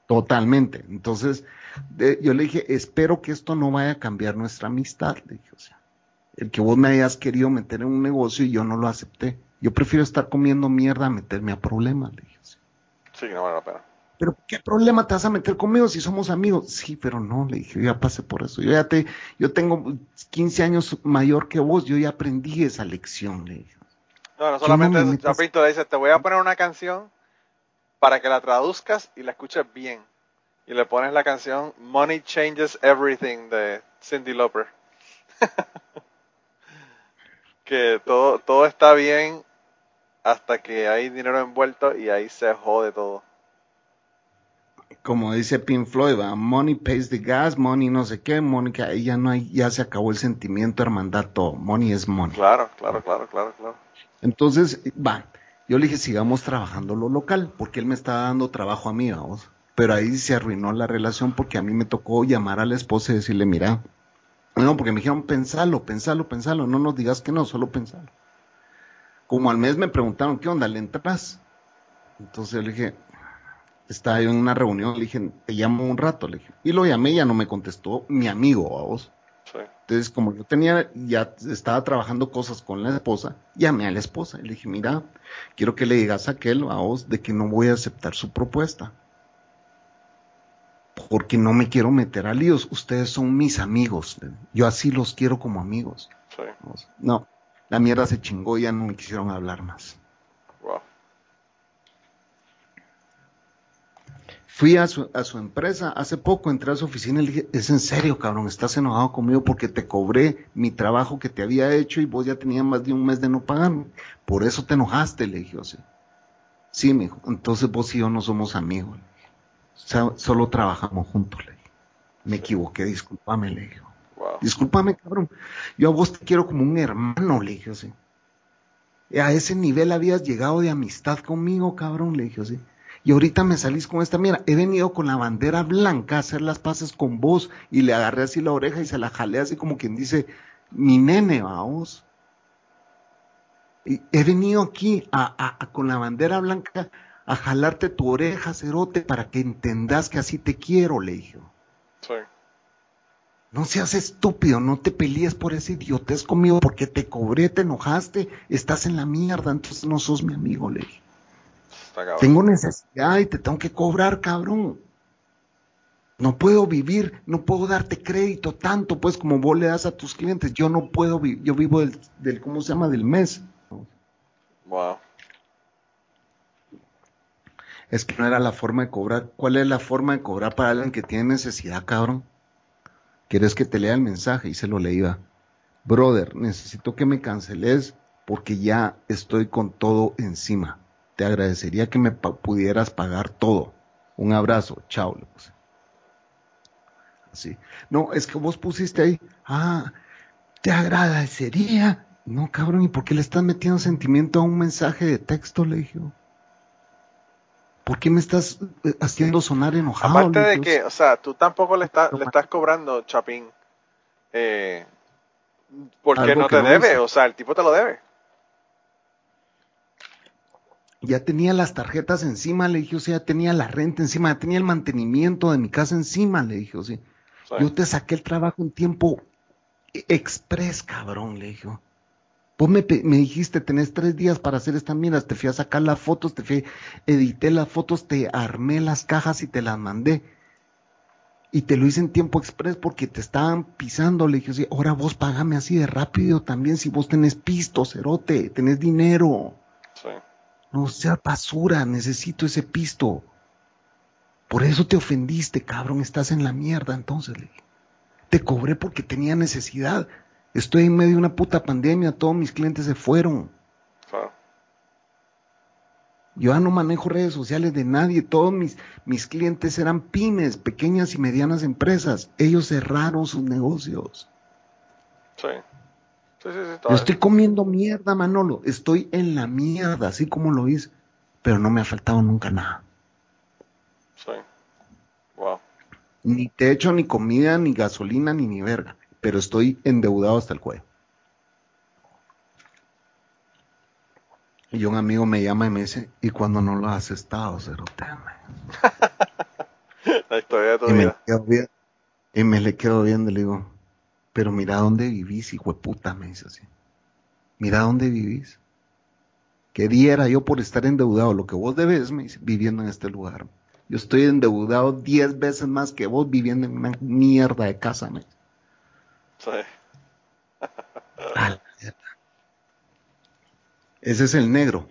Totalmente. Entonces, yo le dije, espero que esto no vaya a cambiar nuestra amistad. Le dije, o sea, el que vos me hayas querido meter en un negocio y yo no lo acepté. Yo prefiero estar comiendo mierda a meterme a problemas. Le dije, sí, no vale la pena. Pero ¿qué problema te vas a meter conmigo si somos amigos? Sí, pero no, le dije, yo ya pasé por eso. Yo ya te, yo tengo 15 años mayor que vos, yo ya aprendí esa lección, le dije. No, no solamente le dice, te voy a poner una canción para que la traduzcas y la escuches bien. Y le pones la canción Money Changes Everything de Cindy Lauper. que todo, todo está bien hasta que hay dinero envuelto y ahí se jode todo como dice Pink Floyd, money pays the gas, money no sé qué, money que ya no hay, ya se acabó el sentimiento hermandad todo, money es money. Claro, claro, claro, claro, claro. Entonces, va, yo le dije, sigamos trabajando lo local, porque él me estaba dando trabajo a mí, vamos. Pero ahí se arruinó la relación porque a mí me tocó llamar a la esposa y decirle, mira, no, porque me dijeron, pensalo, pensalo, pensalo, no nos digas que no, solo pensalo. Como al mes me preguntaron, ¿qué onda? ¿Le entras? Entonces le dije, estaba yo en una reunión, le dije, te llamo un rato, le dije. Y lo llamé, ya no me contestó mi amigo, a Entonces, como yo tenía, ya estaba trabajando cosas con la esposa, llamé a la esposa y le dije, mira, quiero que le digas a aquel, a vos, de que no voy a aceptar su propuesta. Porque no me quiero meter a líos. Ustedes son mis amigos. Yo así los quiero como amigos. No, la mierda se chingó y ya no me quisieron hablar más. Fui a su, a su empresa, hace poco entré a su oficina y le dije, es en serio, cabrón, estás enojado conmigo porque te cobré mi trabajo que te había hecho y vos ya tenías más de un mes de no pagarme. Por eso te enojaste, le dije, o sea. Sí, me dijo, entonces vos y yo no somos amigos. solo trabajamos juntos, le dije. Me equivoqué, discúlpame, le dije. Discúlpame, cabrón. Yo a vos te quiero como un hermano, le dije. A ese nivel habías llegado de amistad conmigo, cabrón, le dije, y ahorita me salís con esta, mira, he venido con la bandera blanca a hacer las paces con vos y le agarré así la oreja y se la jalé así como quien dice, mi nene, vamos. Y he venido aquí a, con la bandera blanca a jalarte tu oreja, cerote, para que entendas que así te quiero, le dije. Sí. No seas estúpido, no te pelees por ese idiotez conmigo porque te cobré, te enojaste, estás en la mierda, entonces no sos mi amigo, le dije. Tengo necesidad y te tengo que cobrar, cabrón. No puedo vivir, no puedo darte crédito tanto, pues, como vos le das a tus clientes. Yo no puedo vivir, yo vivo del, ¿cómo se llama? Del mes. Wow. Es que no era la forma de cobrar. ¿Cuál es la forma de cobrar para alguien que tiene necesidad, cabrón? ¿Quieres que te lea el mensaje? Y se lo leía. Brother, necesito que me canceles porque ya estoy con todo encima. Te agradecería que me pudieras pagar todo. Un abrazo, chao. Le puse. Así. No, es que vos pusiste ahí. Ah, te agradecería. No, cabrón, ¿y por qué le estás metiendo sentimiento a un mensaje de texto? Le dije. ¿Por qué me estás eh, haciendo sonar enojado? Aparte de que, o sea, tú tampoco le, estás le estás cobrando, Chapín, eh, porque no te debe, o sea, el tipo te lo debe. Ya tenía las tarjetas encima, le dije, o sea, ya tenía la renta encima, ya tenía el mantenimiento de mi casa encima, le dije, o sea, yo te saqué el trabajo en tiempo express, cabrón, le dije. Vos me, dijiste, tenés tres días para hacer estas miras, te fui a sacar las fotos, te fui, edité las fotos, te armé las cajas y te las mandé. Y te lo hice en tiempo express porque te estaban pisando. Le dije, ahora vos pagame así de rápido también si vos tenés pisto, cerote, tenés dinero. Sí. No sea basura, necesito ese pisto. Por eso te ofendiste, cabrón, estás en la mierda entonces. Le Te cobré porque tenía necesidad. Estoy en medio de una puta pandemia, todos mis clientes se fueron. Yo ya no manejo redes sociales de nadie, todos mis, mis clientes eran pymes, pequeñas y medianas empresas. Ellos cerraron sus negocios. Sí. Sí, sí, Yo estoy comiendo mierda, Manolo. Estoy en la mierda, así como lo hice. Pero no me ha faltado nunca nada. Sí. Wow. Ni techo, ni comida, ni gasolina, ni ni verga pero estoy endeudado hasta el cuello. Y un amigo me llama y me dice, ¿y cuando no lo has estado, Cerote? La historia de tu y vida. Me y me le quedo viendo y le digo, pero mira dónde vivís, hijo de puta, me dice así. Mira dónde vivís. ¿Qué diera yo por estar endeudado? Lo que vos debes, me dice, viviendo en este lugar. Yo estoy endeudado diez veces más que vos viviendo en una mierda de casa, me dice. Ese es el negro.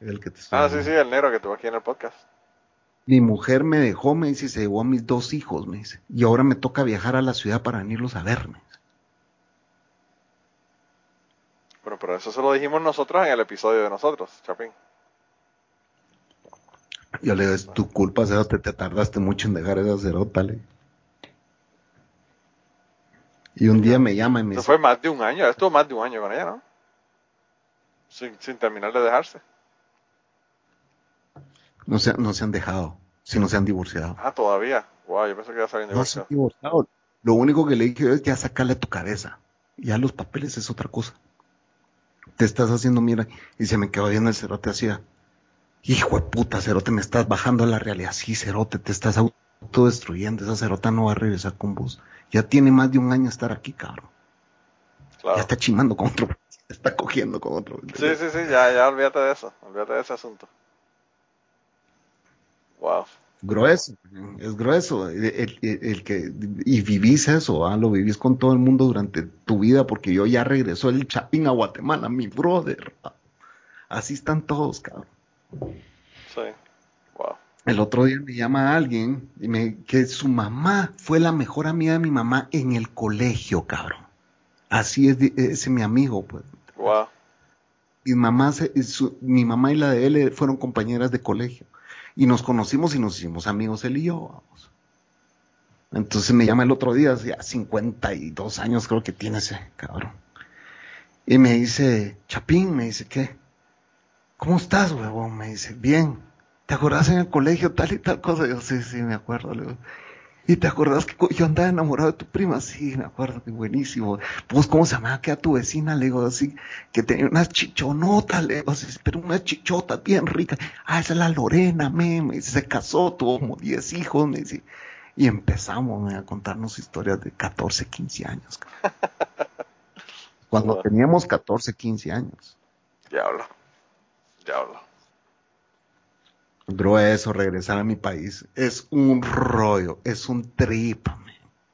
El que te ah, sí, sí, el negro que tuvo aquí en el podcast. Mi mujer me dejó, me dice, se llevó a mis dos hijos, me dice. Y ahora me toca viajar a la ciudad para venirlos a verme. Bueno, pero eso se lo dijimos nosotros en el episodio de nosotros, Chapín. Yo le digo, es tu culpa, Cerote, te tardaste mucho en dejar esa cerota, le y un día me llama y me dice... fue más de un año, estuvo más de un año con ella, ¿no? Sin, sin terminar de dejarse. No se, no se han dejado, si no se han divorciado. Ah, todavía. Wow, yo pensé que ya se habían divorciado. No se han divorciado. Lo único que le dije es ya sacarle tu cabeza. Ya los papeles es otra cosa. Te estás haciendo, mira, y se me quedó viendo el cerote hacía. Hijo de puta, cerote, me estás bajando a la realidad. Sí, cerote, te estás autodestruyendo. Esa cerota no va a regresar con vos. Ya tiene más de un año estar aquí, cabrón. Ya está chimando con otro. Está cogiendo con otro. Sí, sí, sí, ya, ya olvídate de eso. Olvídate de ese asunto. Wow. Grueso, es grueso. El, que, y vivís eso, ¿ah? lo vivís con todo el mundo durante tu vida, porque yo ya regresó el Chapín a Guatemala, mi brother. Así están todos, cabrón. Sí. El otro día me llama alguien y me, que su mamá fue la mejor amiga de mi mamá en el colegio, cabrón. Así es, ese mi amigo, pues. Wow. Mi mamá, mi mamá y la de él fueron compañeras de colegio. Y nos conocimos y nos hicimos amigos él y yo, vamos. Entonces me llama el otro día, ya 52 años creo que tiene ese cabrón. Y me dice, Chapín, me dice, ¿qué? ¿Cómo estás, huevón? Me dice, bien. ¿te acordás en el colegio tal y tal cosa? Yo, sí, sí, me acuerdo. ¿Y te acordás que yo andaba enamorado de tu prima? Sí, me acuerdo, que buenísimo. Pues, ¿cómo se llamaba que a tu vecina? Le digo, así, que tenía unas chichonotas, le digo, pero una chichota bien rica. Ah, esa es la Lorena, me, me dice, se casó, tuvo como 10 hijos, me dice. Y empezamos a contarnos historias de 14, 15 años. Cuando teníamos 14, 15 años. Diablo. Diablo grueso regresar a mi país. Es un rollo, es un trip.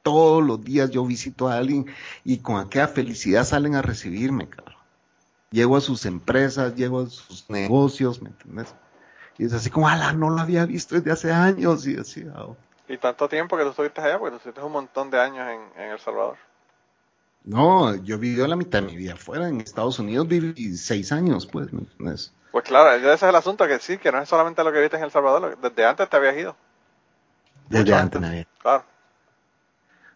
Todos los días yo visito a alguien y con aquella felicidad salen a recibirme, cabrón. Llego a sus empresas, llego a sus negocios, ¿me entiendes? Y es así como, ala, no lo había visto desde hace años. Y así, oh. ¿Y tanto tiempo que tú estuviste allá? Porque tú estuviste un montón de años en, en El Salvador. No, yo viví la mitad de mi vida afuera. En Estados Unidos viví seis años, pues. Pues claro, ese es el asunto, que sí, que no es solamente lo que viste en El Salvador, desde antes te habías ido. Desde antes, antes. Claro.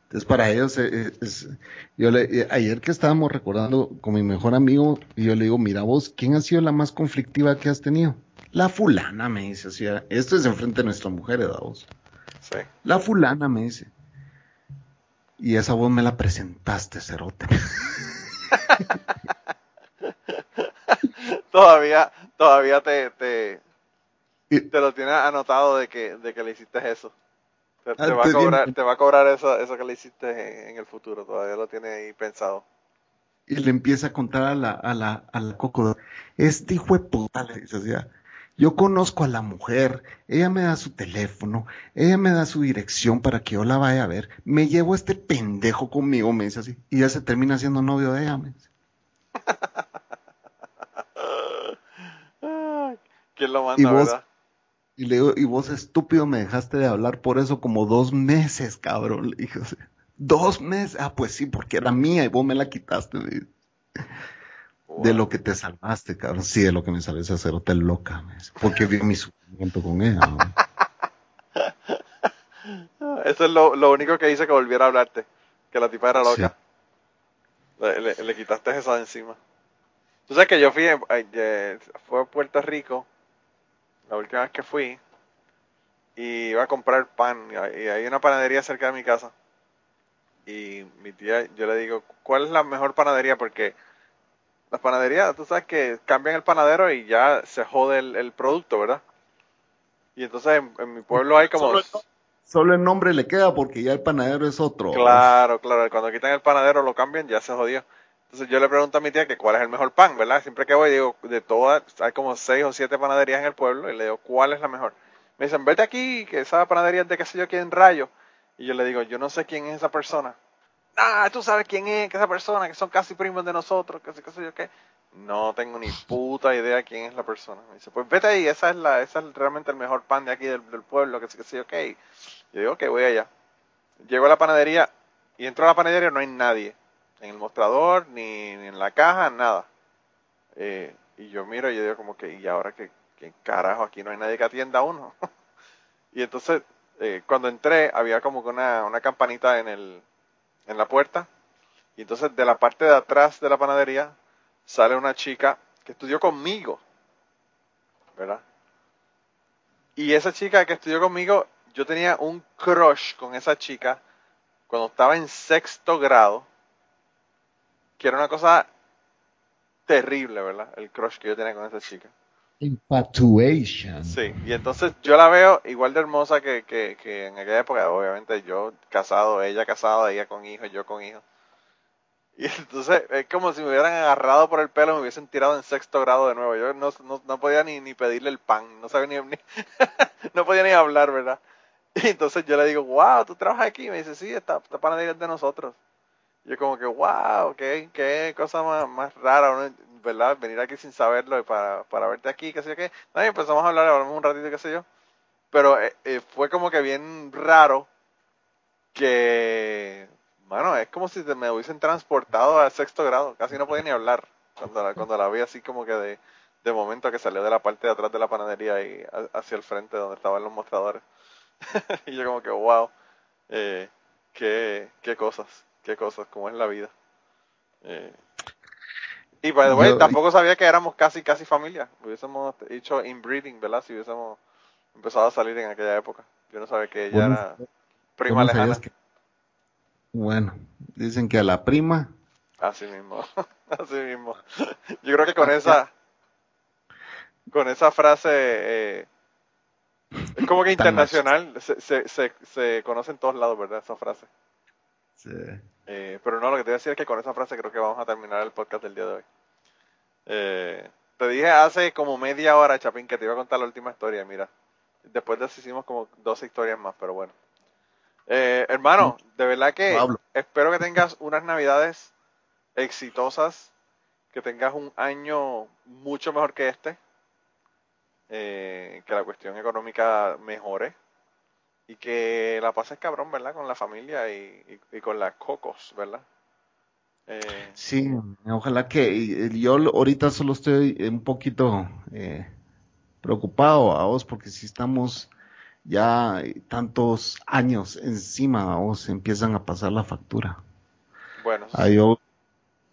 Entonces para ellos, eh, es, yo le, eh, ayer que estábamos recordando con mi mejor amigo, y yo le digo, mira vos, ¿quién ha sido la más conflictiva que has tenido? La fulana, me dice, así, esto es enfrente de nuestra mujer, ¿verdad vos? Sí. La fulana, me dice. Y esa voz me la presentaste, cerote. todavía, todavía te, te, te lo tienes anotado de que, de que le hiciste eso. Te, ah, va, a cobrar, te va a cobrar eso, eso que le hiciste en, el futuro, todavía lo tiene ahí pensado. Y le empieza a contar a la, a la, a la coco, este hijo de puta, le dice, o yo conozco a la mujer, ella me da su teléfono, ella me da su dirección para que yo la vaya a ver, me llevo a este pendejo conmigo, me dice así, y ya se termina siendo novio de ella, me dice. ¿Quién lo manda, verdad? Y le digo, y vos estúpido me dejaste de hablar por eso como dos meses, cabrón. Le dije, dos meses. Ah, pues sí, porque era mía y vos me la quitaste. De lo que te salvaste, cabrón. Sí, de lo que me salvaste, te loca. Porque vi mi sufrimiento con ella. Eso es lo, lo, único que hice que volviera a hablarte. Que la tipa era loca. Le, le, quitaste eso de encima. Tú sabes que yo fui, eh, fue a Puerto Rico la última vez que fui y iba a comprar pan y hay una panadería cerca de mi casa y mi tía yo le digo cuál es la mejor panadería porque las panaderías tú sabes que cambian el panadero y ya se jode el, producto verdad y entonces en, mi pueblo hay como solo el, nombre le queda porque ya el panadero es otro claro claro cuando quitan el panadero lo cambian ya se jodió entonces yo le pregunto a mi tía que cuál es el mejor pan, ¿verdad? Siempre que voy digo, de todas, hay como seis o siete panaderías en el pueblo y le digo, ¿cuál es la mejor? Me dicen, vete aquí, que esa panadería es de qué sé yo quién rayo. Y yo le digo, yo no sé quién es esa persona. Ah, tú sabes quién es, que esa persona, que son casi primos de nosotros, que qué sé yo qué. No tengo ni puta idea quién es la persona. Me dice, pues vete ahí, esa es la, esa es realmente el mejor pan de aquí del, pueblo, que qué sé yo qué. Yo digo, ok, voy allá. Llego a la panadería y entro a la panadería no hay nadie en el mostrador, ni, en la caja, nada. Eh, y yo miro y yo digo como que, ¿y ahora qué, carajo? Aquí no hay nadie que atienda a uno. y entonces, eh, cuando entré, había como que una, una campanita en, el, en la puerta. Y entonces, de la parte de atrás de la panadería, sale una chica que estudió conmigo. ¿Verdad? Y esa chica que estudió conmigo, yo tenía un crush con esa chica cuando estaba en sexto grado que era una cosa terrible, ¿verdad? El crush que yo tenía con esa chica. Infatuation. Sí, y entonces yo la veo igual de hermosa que, que, que en aquella época, obviamente yo casado, ella casada, ella con hijos, yo con hijos. Y entonces es como si me hubieran agarrado por el pelo y me hubiesen tirado en sexto grado de nuevo. Yo no, no, no podía ni, ni pedirle el pan, no sabía ni, no podía ni hablar, ¿verdad? Y entonces yo le digo, wow, tú trabajas aquí. Y me dice, sí, esta, esta panadería es de nosotros yo como que, wow, qué, qué cosa más, más rara, ¿verdad? Venir aquí sin saberlo para, para verte aquí, qué sé yo qué. No, empezamos a hablar, hablamos un ratito, qué sé yo. Pero eh, eh, fue como que bien raro que, bueno, es como si me hubiesen transportado al sexto grado. Casi no podía ni hablar cuando la, cuando la vi así como que de, de momento que salió de la parte de atrás de la panadería y hacia el frente donde estaban los mostradores. y yo como que, wow, eh, qué, qué cosas qué cosas, como es la vida. Eh, y by the way, tampoco sabía que éramos casi, casi familia. Hubiésemos hecho inbreeding, ¿verdad? Si hubiésemos empezado a salir en aquella época. Yo no sabía que ella era prima lejana. Bueno, dicen que a la prima. Así mismo, así mismo. Yo creo que con esa, con esa frase, eh, es como que internacional, se, se, se, se conoce en todos lados, ¿verdad? Esa frase. Eh, pero no, lo que te voy a decir es que con esa frase creo que vamos a terminar el podcast del día de hoy. Eh, te dije hace como media hora, Chapín, que te iba a contar la última historia. Mira, después de eso hicimos como 12 historias más, pero bueno. Eh, hermano, de verdad que espero que tengas unas navidades exitosas, que tengas un año mucho mejor que este. eh, que la cuestión económica mejore y que la pases cabrón, ¿verdad? Con la familia y, con las cocos, ¿verdad? Eh, sí, ojalá que yo ahorita solo estoy un poquito eh, preocupado a vos porque si estamos ya tantos años encima a vos empiezan a pasar la factura. Bueno. yo,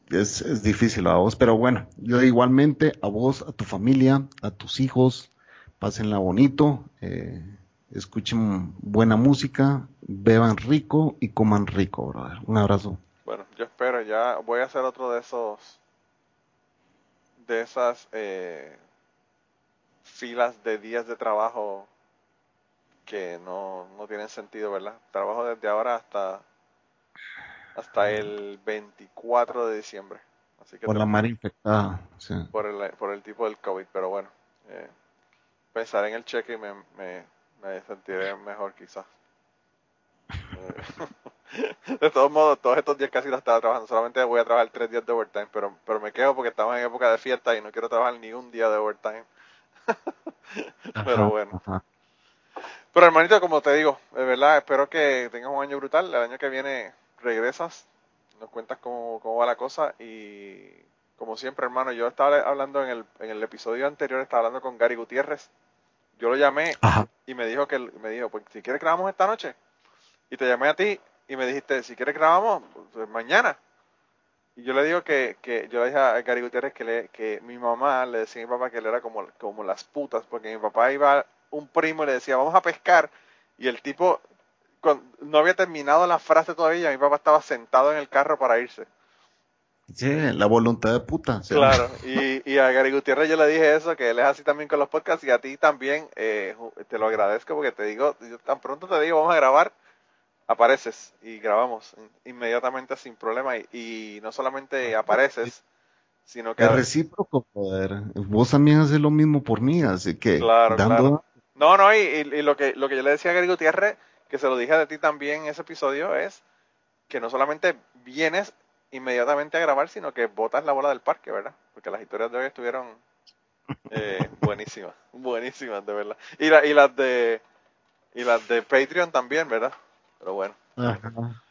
es, es difícil a vos, pero bueno, yo igualmente a vos, a tu familia, a tus hijos, pásenla bonito, eh, escuchen buena música, beban rico y coman rico, brother. Un abrazo. Bueno, yo espero, ya voy a hacer otro de esos, de esas eh, filas de días de trabajo que no, no tienen sentido, ¿verdad? Trabajo desde ahora hasta hasta el 24 de diciembre. Así que por la mar infectada. Por, el, por el tipo del COVID, pero bueno. Eh, pensar en el cheque y me, me, me sentiré mejor quizás. de todos modos, todos estos días casi no estaba trabajando. Solamente voy a trabajar tres días de overtime, pero, pero me quedo porque estamos en época de fiesta y no quiero trabajar ni un día de overtime. pero bueno. Pero hermanito, como te digo, de verdad, espero que tengas un año brutal. El año que viene regresas, nos cuentas cómo, cómo va la cosa y como siempre, hermano, yo estaba hablando en el, en el episodio anterior, estaba hablando con Gary Gutiérrez. Yo lo llamé y me dijo que me dijo, pues si quieres grabamos esta noche. Y te llamé a ti y me dijiste, si quieres grabamos pues, mañana. Y yo le digo que, que yo le dije a Gary Gutiérrez que, le, que mi mamá le decía a mi papá que él era como, como las putas, porque mi papá iba un primo y le decía, vamos a pescar. Y el tipo no había terminado la frase todavía, mi papá estaba sentado en el carro para irse. Sí, la voluntad de puta. Claro, y, y, a Gary Gutiérrez yo le dije eso, que él es así también con los podcasts, y a ti también eh, te lo agradezco porque te digo, tan pronto te digo, vamos a grabar, apareces y grabamos inmediatamente sin problema, y, no solamente apareces, sino que... Es recíproco, poder. Vos también haces lo mismo por mí, así que... Claro, claro. No, no, y, y, lo, que, lo que yo le decía a Gary Gutiérrez que se lo dije de ti también en ese episodio, es que no solamente vienes inmediatamente a grabar, sino que botas la bola del parque, ¿verdad? Porque las historias de hoy estuvieron eh, buenísimas, buenísimas, de verdad. Y, y las de y las de Patreon también, ¿verdad? Pero bueno.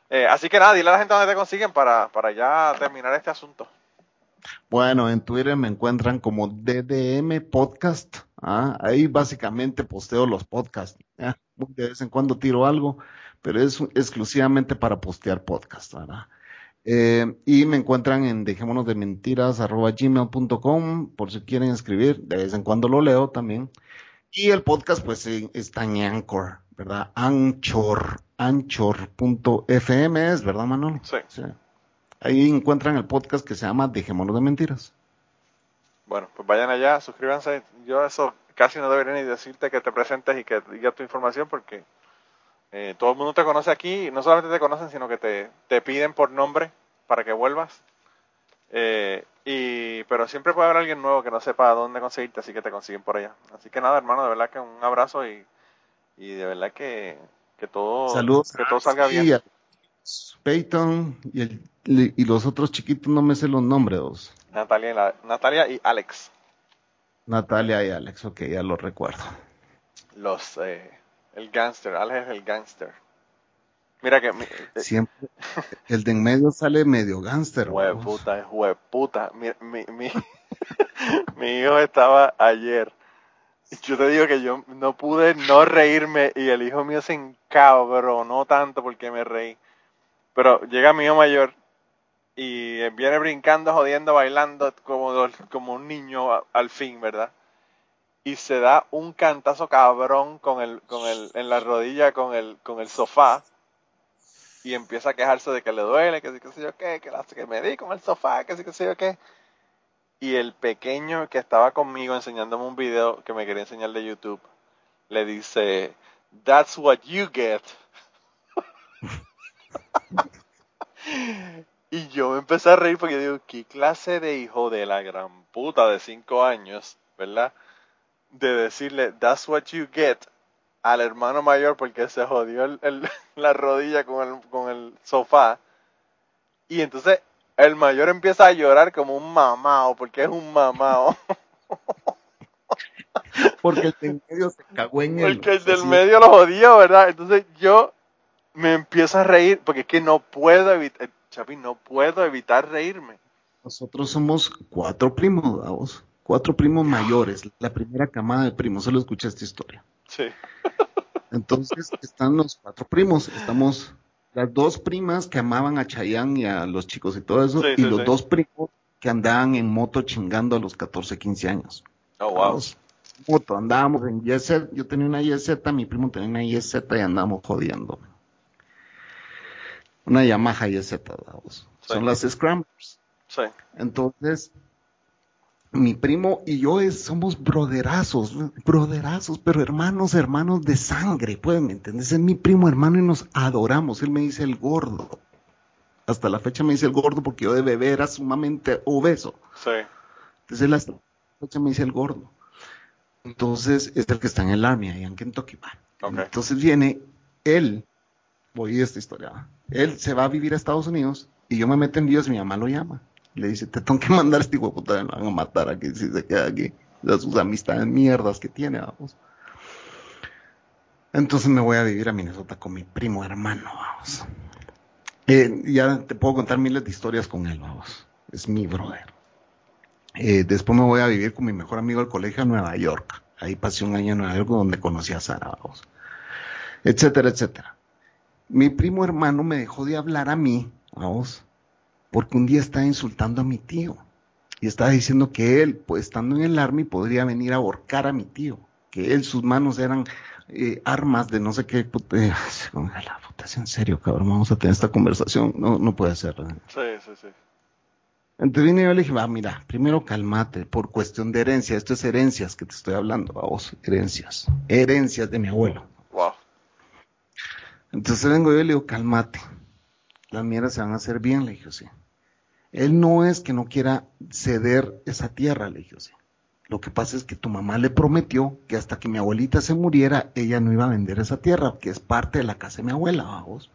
Eh, así que nada, dile a la gente dónde te consiguen para, para ya terminar este asunto. Bueno, en Twitter me encuentran como DDM Podcast. ¿ah? Ahí básicamente posteo los podcasts. De vez en cuando tiro algo, pero es exclusivamente para postear podcast. ¿verdad? Eh, y me encuentran en dejémonos de mentiras gmail.com por si quieren escribir. De vez en cuando lo leo también. Y el podcast pues está en Anchor, ¿verdad? Anchor, anchor.fm es, ¿verdad, Manuel? Sí. sí. Ahí encuentran el podcast que se llama Dejémonos de Mentiras. Bueno, pues vayan allá, suscríbanse. Yo eso casi no debería ni decirte que te presentes y que digas tu información porque eh, todo el mundo te conoce aquí. No solamente te conocen, sino que te, te piden por nombre para que vuelvas. Eh, y, pero siempre puede haber alguien nuevo que no sepa dónde conseguirte, así que te consiguen por allá. Así que nada, hermano, de verdad que un abrazo y, y de verdad que, que todo, que todo salga bien. Peyton y, el, y los otros chiquitos no me sé los nombres. Natalia, y Natalia y Alex. Natalia y Alex, ok, ya lo recuerdo. Los, eh, el gangster, Alex es el gangster. Mira que... Eh, Siempre, el de en medio sale medio gangster. Hueputa, puta Mi, mi, mi, mi hijo estaba ayer. Yo te digo que yo no pude no reírme y el hijo mío se encabronó tanto porque me reí. Pero llega mi hijo mayor y viene brincando, jodiendo, bailando como, como un niño al fin, ¿verdad? Y se da un cantazo cabrón con el, con el, en la rodilla con el, con el sofá y empieza a quejarse de que le duele, que sí, que sé yo qué, que, que me di con el sofá, que sí, que sé yo qué. Y el pequeño que estaba conmigo enseñándome un video que me quería enseñar de YouTube, le dice, That's what you get. y yo me empecé a reír porque digo, ¿qué clase de hijo de la gran puta de cinco años, verdad? De decirle, that's what you get al hermano mayor porque se jodió el, la rodilla con el, con el sofá. Y entonces el mayor empieza a llorar como un mamao, porque es un mamao. Porque el del medio se cagó en él. Porque el del medio lo jodió, ¿verdad? Entonces yo me empiezo a reír, porque es que no puedo evitar, Chapi, no puedo evitar reírme. Nosotros somos cuatro primos. Cuatro primos mayores, la primera camada de primos. Solo escuché esta historia. Sí. Entonces están los cuatro primos. Estamos las dos primas que amaban a Chayanne y a los chicos y todo eso, y los dos primos que andaban en moto chingando a los 14, 15 años. Oh, wow. moto, andábamos en YZ, yo tenía una YZ, mi primo tenía una YZ y andábamos jodiendo. Una Yamaha YZ. Son las Scramblers. Sí. Entonces, mi primo y yo somos broderazos, broderazos, pero hermanos, hermanos de sangre, pueden entender. Es mi primo hermano y nos adoramos. Él me dice el gordo. Hasta la fecha me dice el gordo porque yo de bebé era sumamente obeso. Sí. Entonces hasta la fecha me dice el gordo. Entonces es el que está en el Army, ahí en Kentucky. Entonces viene él, voy a esta historia, él se va a vivir a Estados Unidos y yo me meto en Dios y mi mamá lo llama le dice, te tengo que mandar a este hijo de puta, van a matar aquí si se queda aquí. De sus amistades mierdas que tiene, vamos. Entonces me voy a vivir a Minnesota con mi primo hermano, vamos. Eh, ya te puedo contar miles de historias con él, vamos. Es mi brother. Eh, después me voy a vivir con mi mejor amigo del colegio a Nueva York. Ahí pasé un año en Nueva York donde conocí a Sara, vamos. Etcétera, etcétera. Mi primo hermano me dejó de hablar a mí, vamos, porque un día estaba insultando a mi tío y estaba diciendo que él, pues estando en el army, podría venir a ahorcar a mi tío, que él, sus manos eran eh, armas de no sé qué. Eh, la puta, es en serio, cabrón, vamos a tener esta conversación. No, no puede ser. Sí, sí, sí. Entonces vine yo le dije, va, mira, primero cálmate, por cuestión de herencia, esto es herencias que te estoy hablando, vos, herencias, herencias de mi abuelo. Wow. Entonces vengo yo y le digo, cálmate, las mierdas se van a hacer bien, le dije, sí. Él no es que no quiera ceder esa tierra, le dije. Lo que pasa es que tu mamá le prometió que hasta que mi abuelita se muriera, ella no iba a vender esa tierra, que es parte de la casa de mi abuela, vamos.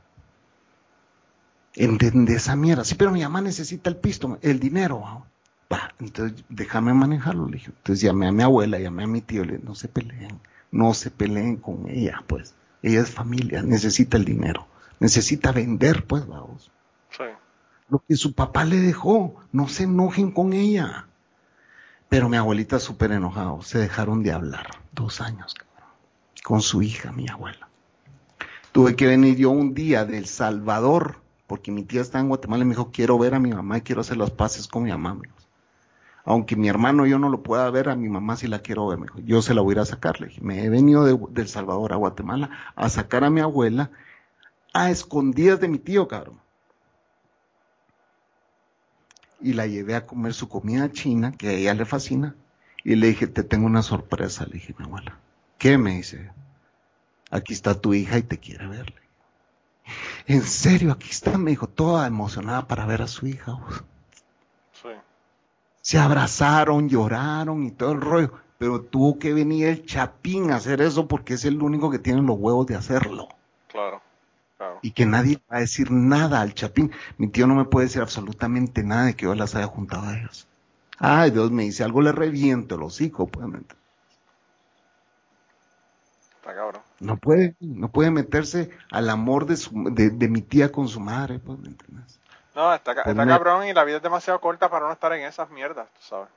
Entendé esa mierda. Sí, pero mi mamá necesita el pisto, el dinero. Va, entonces déjame manejarlo, le dije. Entonces llamé a mi abuela, llamé a mi tío, le dije, no se peleen, no se peleen con ella, pues. Ella es familia, necesita el dinero, necesita vender, pues, vamos. Sí lo que su papá le dejó. No se enojen con ella. Pero mi abuelita súper enojado. Se dejaron de hablar. Dos años. Con su hija, mi abuela. Tuve que venir yo un día del Salvador, porque mi tía está en Guatemala y me dijo, quiero ver a mi mamá y quiero hacer las paces con mi mamá. Aunque mi hermano yo no lo pueda ver, a mi mamá sí la quiero ver. Me dijo, yo se la voy a ir sacar. Le dije, me he venido de, del Salvador a Guatemala a sacar a mi abuela a escondidas de mi tío, cabrón y la llevé a comer su comida china, que a ella le fascina, y le dije, te tengo una sorpresa, le dije, mi abuela. ¿Qué? Me dice, aquí está tu hija y te quiere verle. En serio, aquí está, me dijo, toda emocionada para ver a su hija. Sí. Se abrazaron, lloraron y todo el rollo, pero tuvo que venir el chapín a hacer eso porque es el único que tiene los huevos de hacerlo. Claro. Y que nadie va a decir nada al Chapín. Mi tío no me puede decir absolutamente nada de que yo las haya juntado a ellos. Ay, Dios me dice, algo le reviento el hocico, pues. Está cabrón. No puede, no puede meterse al amor de, su, de, mi tía con su madre, pues, ¿me entiendes? No, está, está cabrón y la vida es demasiado corta para no estar en esas mierdas, tú sabes.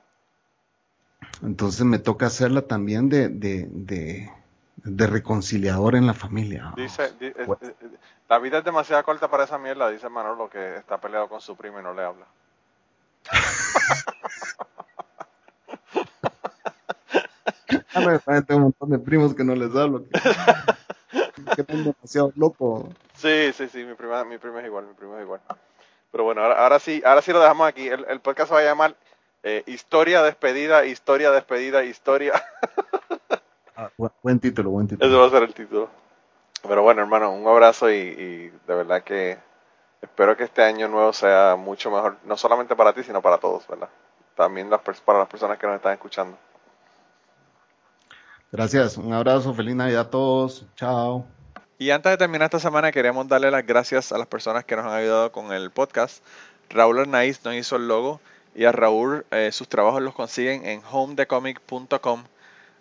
Entonces me toca hacerla también de, de, de, de reconciliador en la familia. Dice, eh, eh, la vida es demasiado corta para esa mierda, dice Manolo que está peleado con su primo y no le habla. Ah, tengo un montón de primos que no les hablo. Que, que demasiado loco. Sí, sí, sí, mi prima, mi prima es igual, mi prima es igual. Pero bueno, ahora, ahora sí, ahora sí lo dejamos aquí. El, el podcast se va a llamar eh, Historia despedida, historia despedida, historia. Ah, buen título, buen título. Ese va a ser el título. Pero bueno, hermano, un abrazo y, de verdad que espero que este año nuevo sea mucho mejor, no solamente para ti, sino para todos, ¿verdad? También las, para las personas que nos están escuchando. Gracias, un abrazo, feliz Navidad a todos, chao. Y antes de terminar esta semana, queremos darle las gracias a las personas que nos han ayudado con el podcast. Raúl Arnaiz nos hizo el logo y a Raúl eh, sus trabajos los consiguen en homedecomic.com